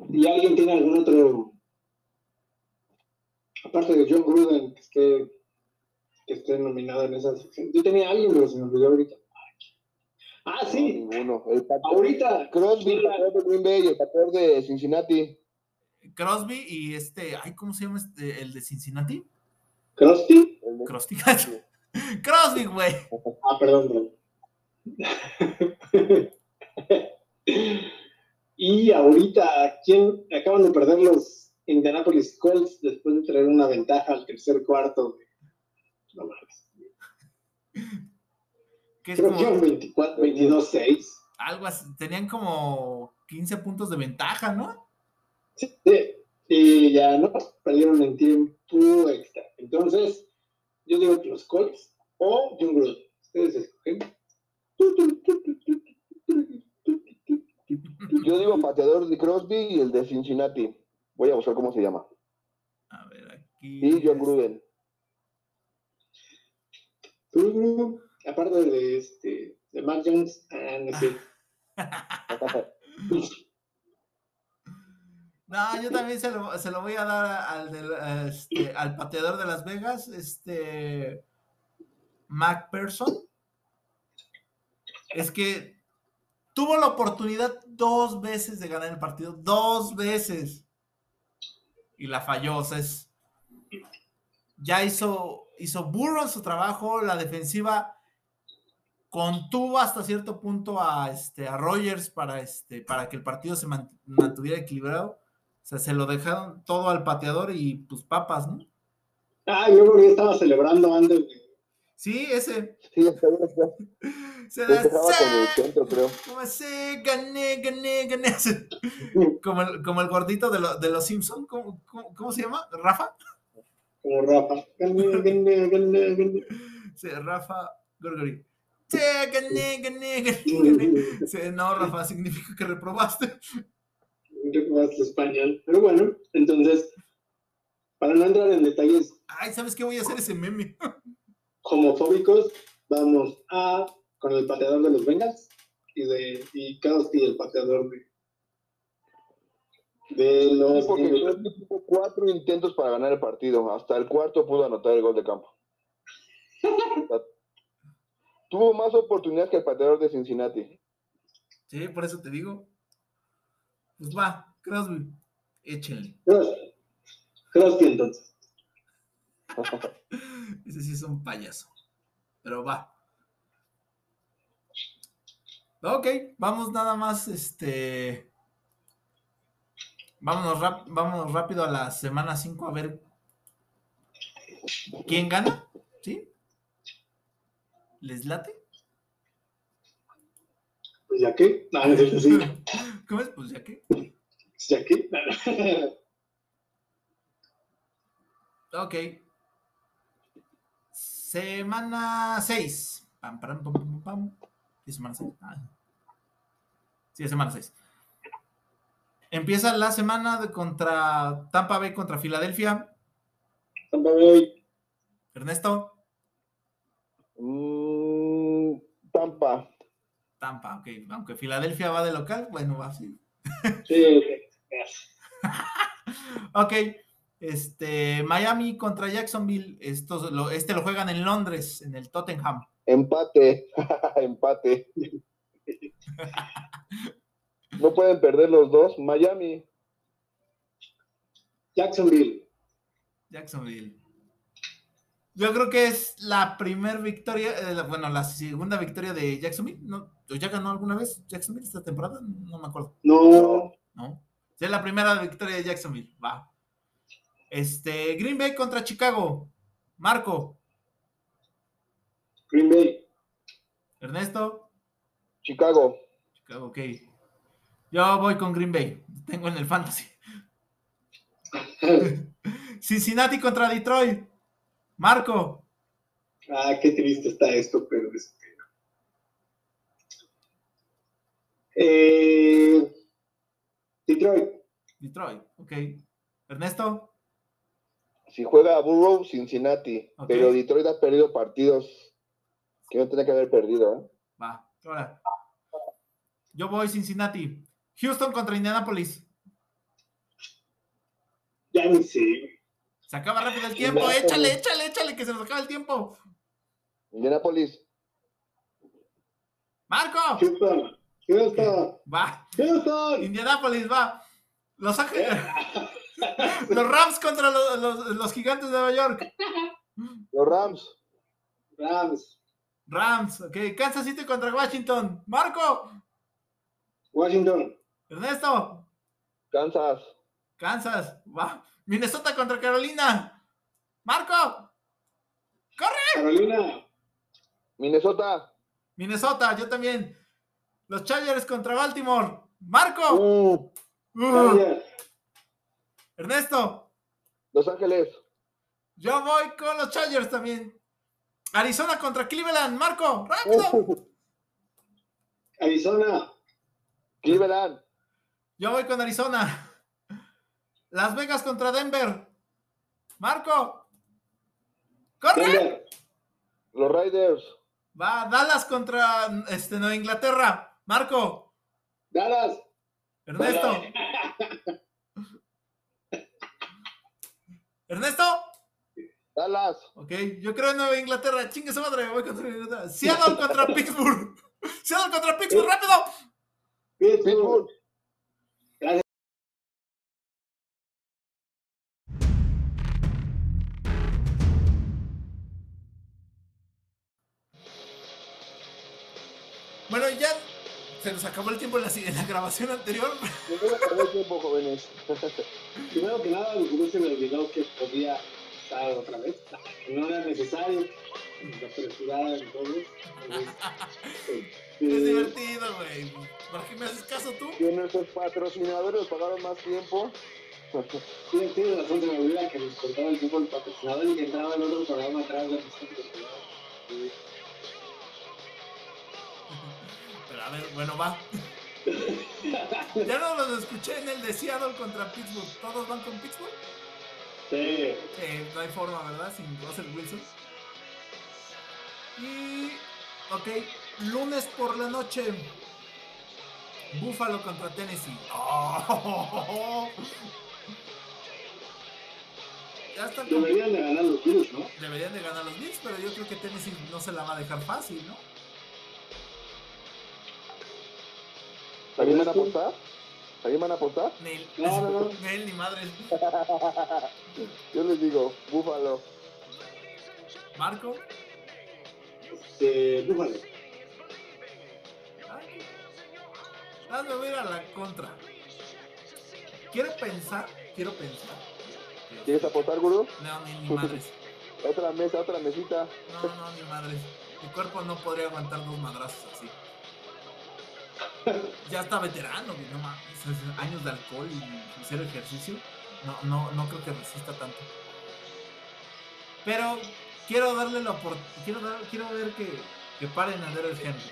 ¿Y alguien tiene algún otro aparte de John Gruden, que esté, que esté nominado en esa sección. Yo tenía alguien, pero se me olvidó ahorita. Ah, sí. ninguno. El ahorita. Crosby, el de Green Bay, el pateador de Cincinnati. Crosby y este, ay, ¿cómo se llama este, el de Cincinnati? ¿Crosby? Crosby. Crosby, güey. Ah, perdón, y ahorita, ¿quién acaban de perder los Indianapolis Colts después de traer una ventaja al tercer cuarto. No mames. Creo que 24, 22-6. Algo así, tenían como 15 puntos de ventaja, ¿no? Sí, y ya no, perdieron en tiempo extra. Entonces, yo digo que los Colts o John Gruden. Ustedes escogen. Yo digo pateador de Crosby y el de Cincinnati. Voy a buscar cómo se llama. A ver, aquí. Y John Gruden. aparte de este, de Matt Jones, ah, no sé. No, yo también se lo, se lo voy a dar al, este, al pateador de Las Vegas, este Mac Person. Es que Tuvo la oportunidad dos veces de ganar el partido, dos veces. Y la falló, o sea, es, ya hizo, hizo burro en su trabajo, la defensiva contuvo hasta cierto punto a, este, a Rogers para, este, para que el partido se mantuviera equilibrado. O sea, se lo dejaron todo al pateador y pues papas, ¿no? Ah, yo creo que estaba celebrando antes. Sí, ese. Sí, está bien, Se con el centro, creo. Como ese, gané, gané, gané. Como el, como el gordito de, lo, de los Simpsons, ¿Cómo, cómo, se llama? ¿Rafa? Como Rafa. Gané, gané, gané, gané. Sí, Rafa Gorgori. Sí, gané, gané, gané, Sí, no, Rafa, significa que reprobaste. Reprobaste español. Pero bueno, entonces, para no entrar en detalles. Ay, ¿sabes qué voy a hacer ese meme? homofóbicos, vamos a con el pateador de los Bengals y de y y el pateador de, de los. Sí, tuvo cuatro intentos para ganar el partido. Hasta el cuarto pudo anotar el gol de campo. tuvo más oportunidades que el pateador de Cincinnati. Sí, por eso te digo. Pues va, Crosby, échenle. Crosby entonces. Ese sí es un payaso. Pero va. Ok, vamos nada más, este... Vámonos, vámonos rápido a la semana 5 a ver quién gana, ¿sí? ¿Les late? Pues ya que. No, no es sí. ¿Cómo es? Pues ya que. Pues ya que. ok. Semana 6. Pam, pam, pam, pam, pam. ¿Sí, semana 6? Ah. Sí, semana 6. Empieza la semana de contra Tampa Bay contra Filadelfia. Tampa Bay. Ernesto. Mm, Tampa. Tampa, ok. Aunque Filadelfia va de local, bueno, va así. Sí, ok. Este, Miami contra Jacksonville, estos lo, este lo juegan en Londres, en el Tottenham. Empate, empate. no pueden perder los dos. Miami. Jacksonville. Jacksonville. Yo creo que es la primera victoria, eh, bueno, la segunda victoria de Jacksonville. ¿No? ¿Ya ganó alguna vez Jacksonville esta temporada? No me acuerdo. No. No. Es la primera victoria de Jacksonville. Va. Este, Green Bay contra Chicago. Marco. Green Bay. Ernesto. Chicago. Chicago, ok. Yo voy con Green Bay. Tengo en el fantasy. Cincinnati contra Detroit. Marco. Ah, qué triste está esto, pero. Eh, Detroit. Detroit, ok. Ernesto si juega a Burrow, Cincinnati. Pero Detroit ha perdido partidos que no tenía que haber perdido. ¿eh? Va, ahora. Yo voy Cincinnati. Houston contra Indianapolis. Ya ni sé. Se acaba rápido el tiempo. Échale, échale, échale, que se nos acaba el tiempo. Indianapolis. Marco. Houston. Houston. Va. Houston. Indianapolis, va. Los Ángeles. los Rams contra los, gigantes de Nueva York. Los Rams. Rams. Rams, ok. Kansas City contra Washington. Marco. Washington. Ernesto. Kansas. Kansas. Va. Minnesota contra Carolina. Marco. ¡Corre! Carolina. Minnesota. Minnesota, yo también. Los Chargers contra Baltimore. Marco. Uh. Uh. Ernesto. Los Ángeles. Yo voy con los Chargers también. Arizona contra Cleveland. Marco, rápido. Arizona. Cleveland. Yo voy con Arizona. Las Vegas contra Denver. Marco. ¡Corre! Los Raiders. Va, Dallas contra este, Nueva Inglaterra. Marco. Dallas. Ernesto. ¿Ernesto? Dallas. Ok, yo creo en Nueva Inglaterra. Chingue su madre, voy contra Inglaterra. Seattle contra Pittsburgh. Seattle contra Pittsburgh, rápido. Pittsburgh. Nos acabó el tiempo en la, en la grabación anterior. Vemos con el tiempo, jóvenes. Primero que nada, no se me olvidó que podía estar otra vez. No era necesario. La apresurada en todo. Es divertido, güey. ¿Para qué me haces caso tú? Que nuestros patrocinadores pagaron más tiempo. Tienes tienes razón, se me olvida que nos cortaba el tiempo el patrocinador y que entraba en otro programa atrás de nosotros. A ver, bueno, va. ya no los escuché en el de Seattle contra Pittsburgh. ¿Todos van con Pittsburgh? Sí. Eh, no hay forma, ¿verdad? Sin Russell Wilson. Y. Ok, lunes por la noche. Buffalo contra Tennessee. ¡Oh! Ya están Deberían de ganar los Bills, ¿no? Deberían de ganar los Bills, pero yo creo que Tennessee no se la va a dejar fácil, ¿no? ¿También van a apostar? ¿También van a apostar? Ni, No, no, no. ni él ni madre. Yo les digo, Búfalo. Marco. Este, Búfalo. Hazme voy a ir a la contra. Quiero pensar, quiero pensar. ¿Quieres apostar, Gurú? No, ni, ni madres. Otra mesa, otra mesita. No, no, ni madres. Mi cuerpo no podría aguantar dos madrazos así. Ya está veterano, no mames. Años de alcohol y cero ejercicio. No, no, no creo que resista tanto. Pero quiero darle la oportunidad. Quiero, ver que, que paren a Derrick Henry.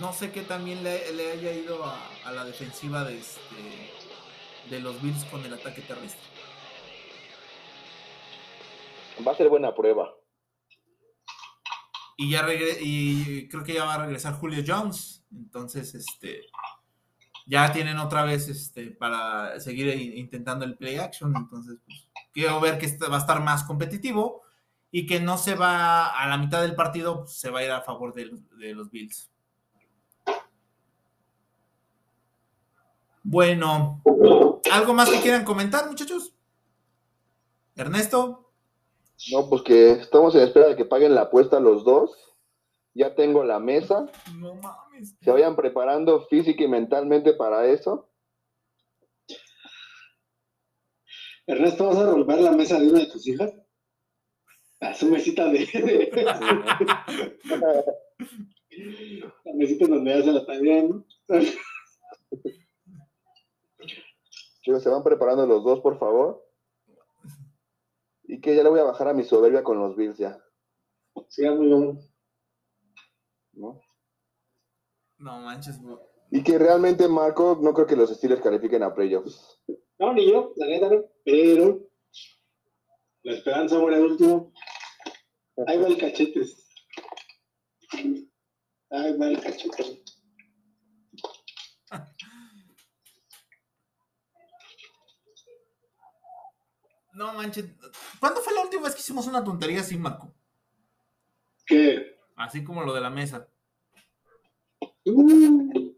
No sé qué también le, le haya ido a, a la defensiva de, este, de los Bills con el ataque terrestre. Va a ser buena prueba. Y ya regre y creo que ya va a regresar Julio Jones. Entonces, este ya tienen otra vez este para seguir intentando el play action. Entonces, pues, quiero ver que este va a estar más competitivo y que no se va a la mitad del partido, pues, se va a ir a favor de los Bills. Bueno, ¿algo más que quieran comentar, muchachos? Ernesto, No, pues que estamos en espera de que paguen la apuesta los dos. Ya tengo la mesa. no mames. Se vayan preparando física y mentalmente para eso. Ernesto, ¿vas a romper la mesa de una de tus hijas? A su mesita de. la mesita donde ya se la está viendo. Chicos, se van preparando los dos, por favor. Y que ya le voy a bajar a mi soberbia con los Bills ya. Sí, muy bueno. ¿no? No manches, güey. Y que realmente, Marco, no creo que los Steelers califiquen a playoffs. No, ni yo, la neta no. Pero la esperanza muere al último. Ahí va el cachetes. Ahí va el cachete. No manches. ¿Cuándo fue la última vez que hicimos una tontería así, Marco? ¿Qué? Así como lo de la mesa. Uh.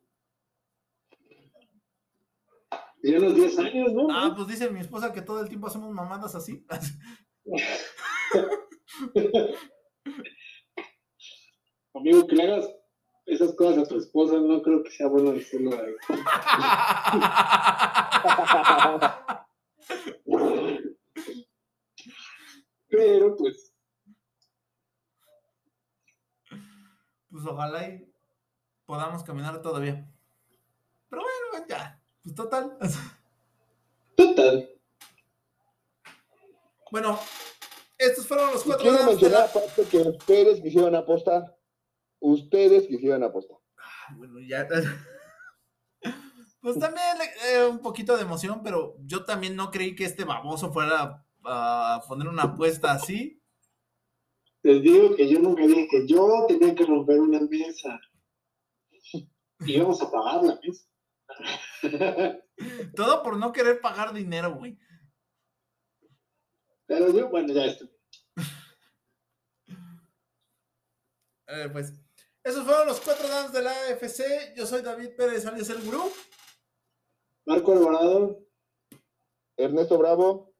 Tiene unos 10 años, ¿no? Ah, pues dice mi esposa que todo el tiempo hacemos mamadas así. Amigo, que le hagas esas cosas a tu esposa, no creo que sea bueno decirlo. Pero, pues, pues ojalá y podamos caminar todavía. Pero bueno, ya. Pues total. total. Bueno, estos fueron los cuatro quiero mencionar aparte que ustedes quisieron apostar. Ustedes quisieron apostar. Ah, Bueno, ya. Pues también eh, un poquito de emoción, pero yo también no creí que este baboso fuera a poner una apuesta así. Les digo que yo nunca dije que yo tenía que romper una mesa. Y vamos a pagar la mesa. Todo por no querer pagar dinero, güey. Pero yo, bueno, ya estoy. Eh, pues Esos fueron los cuatro danos de la AFC. Yo soy David Pérez, alias el gurú. Marco Alvarado. Ernesto Bravo.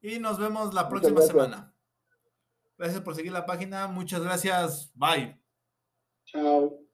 Y nos vemos la próxima semana. Gracias por seguir la página. Muchas gracias. Bye. Chao.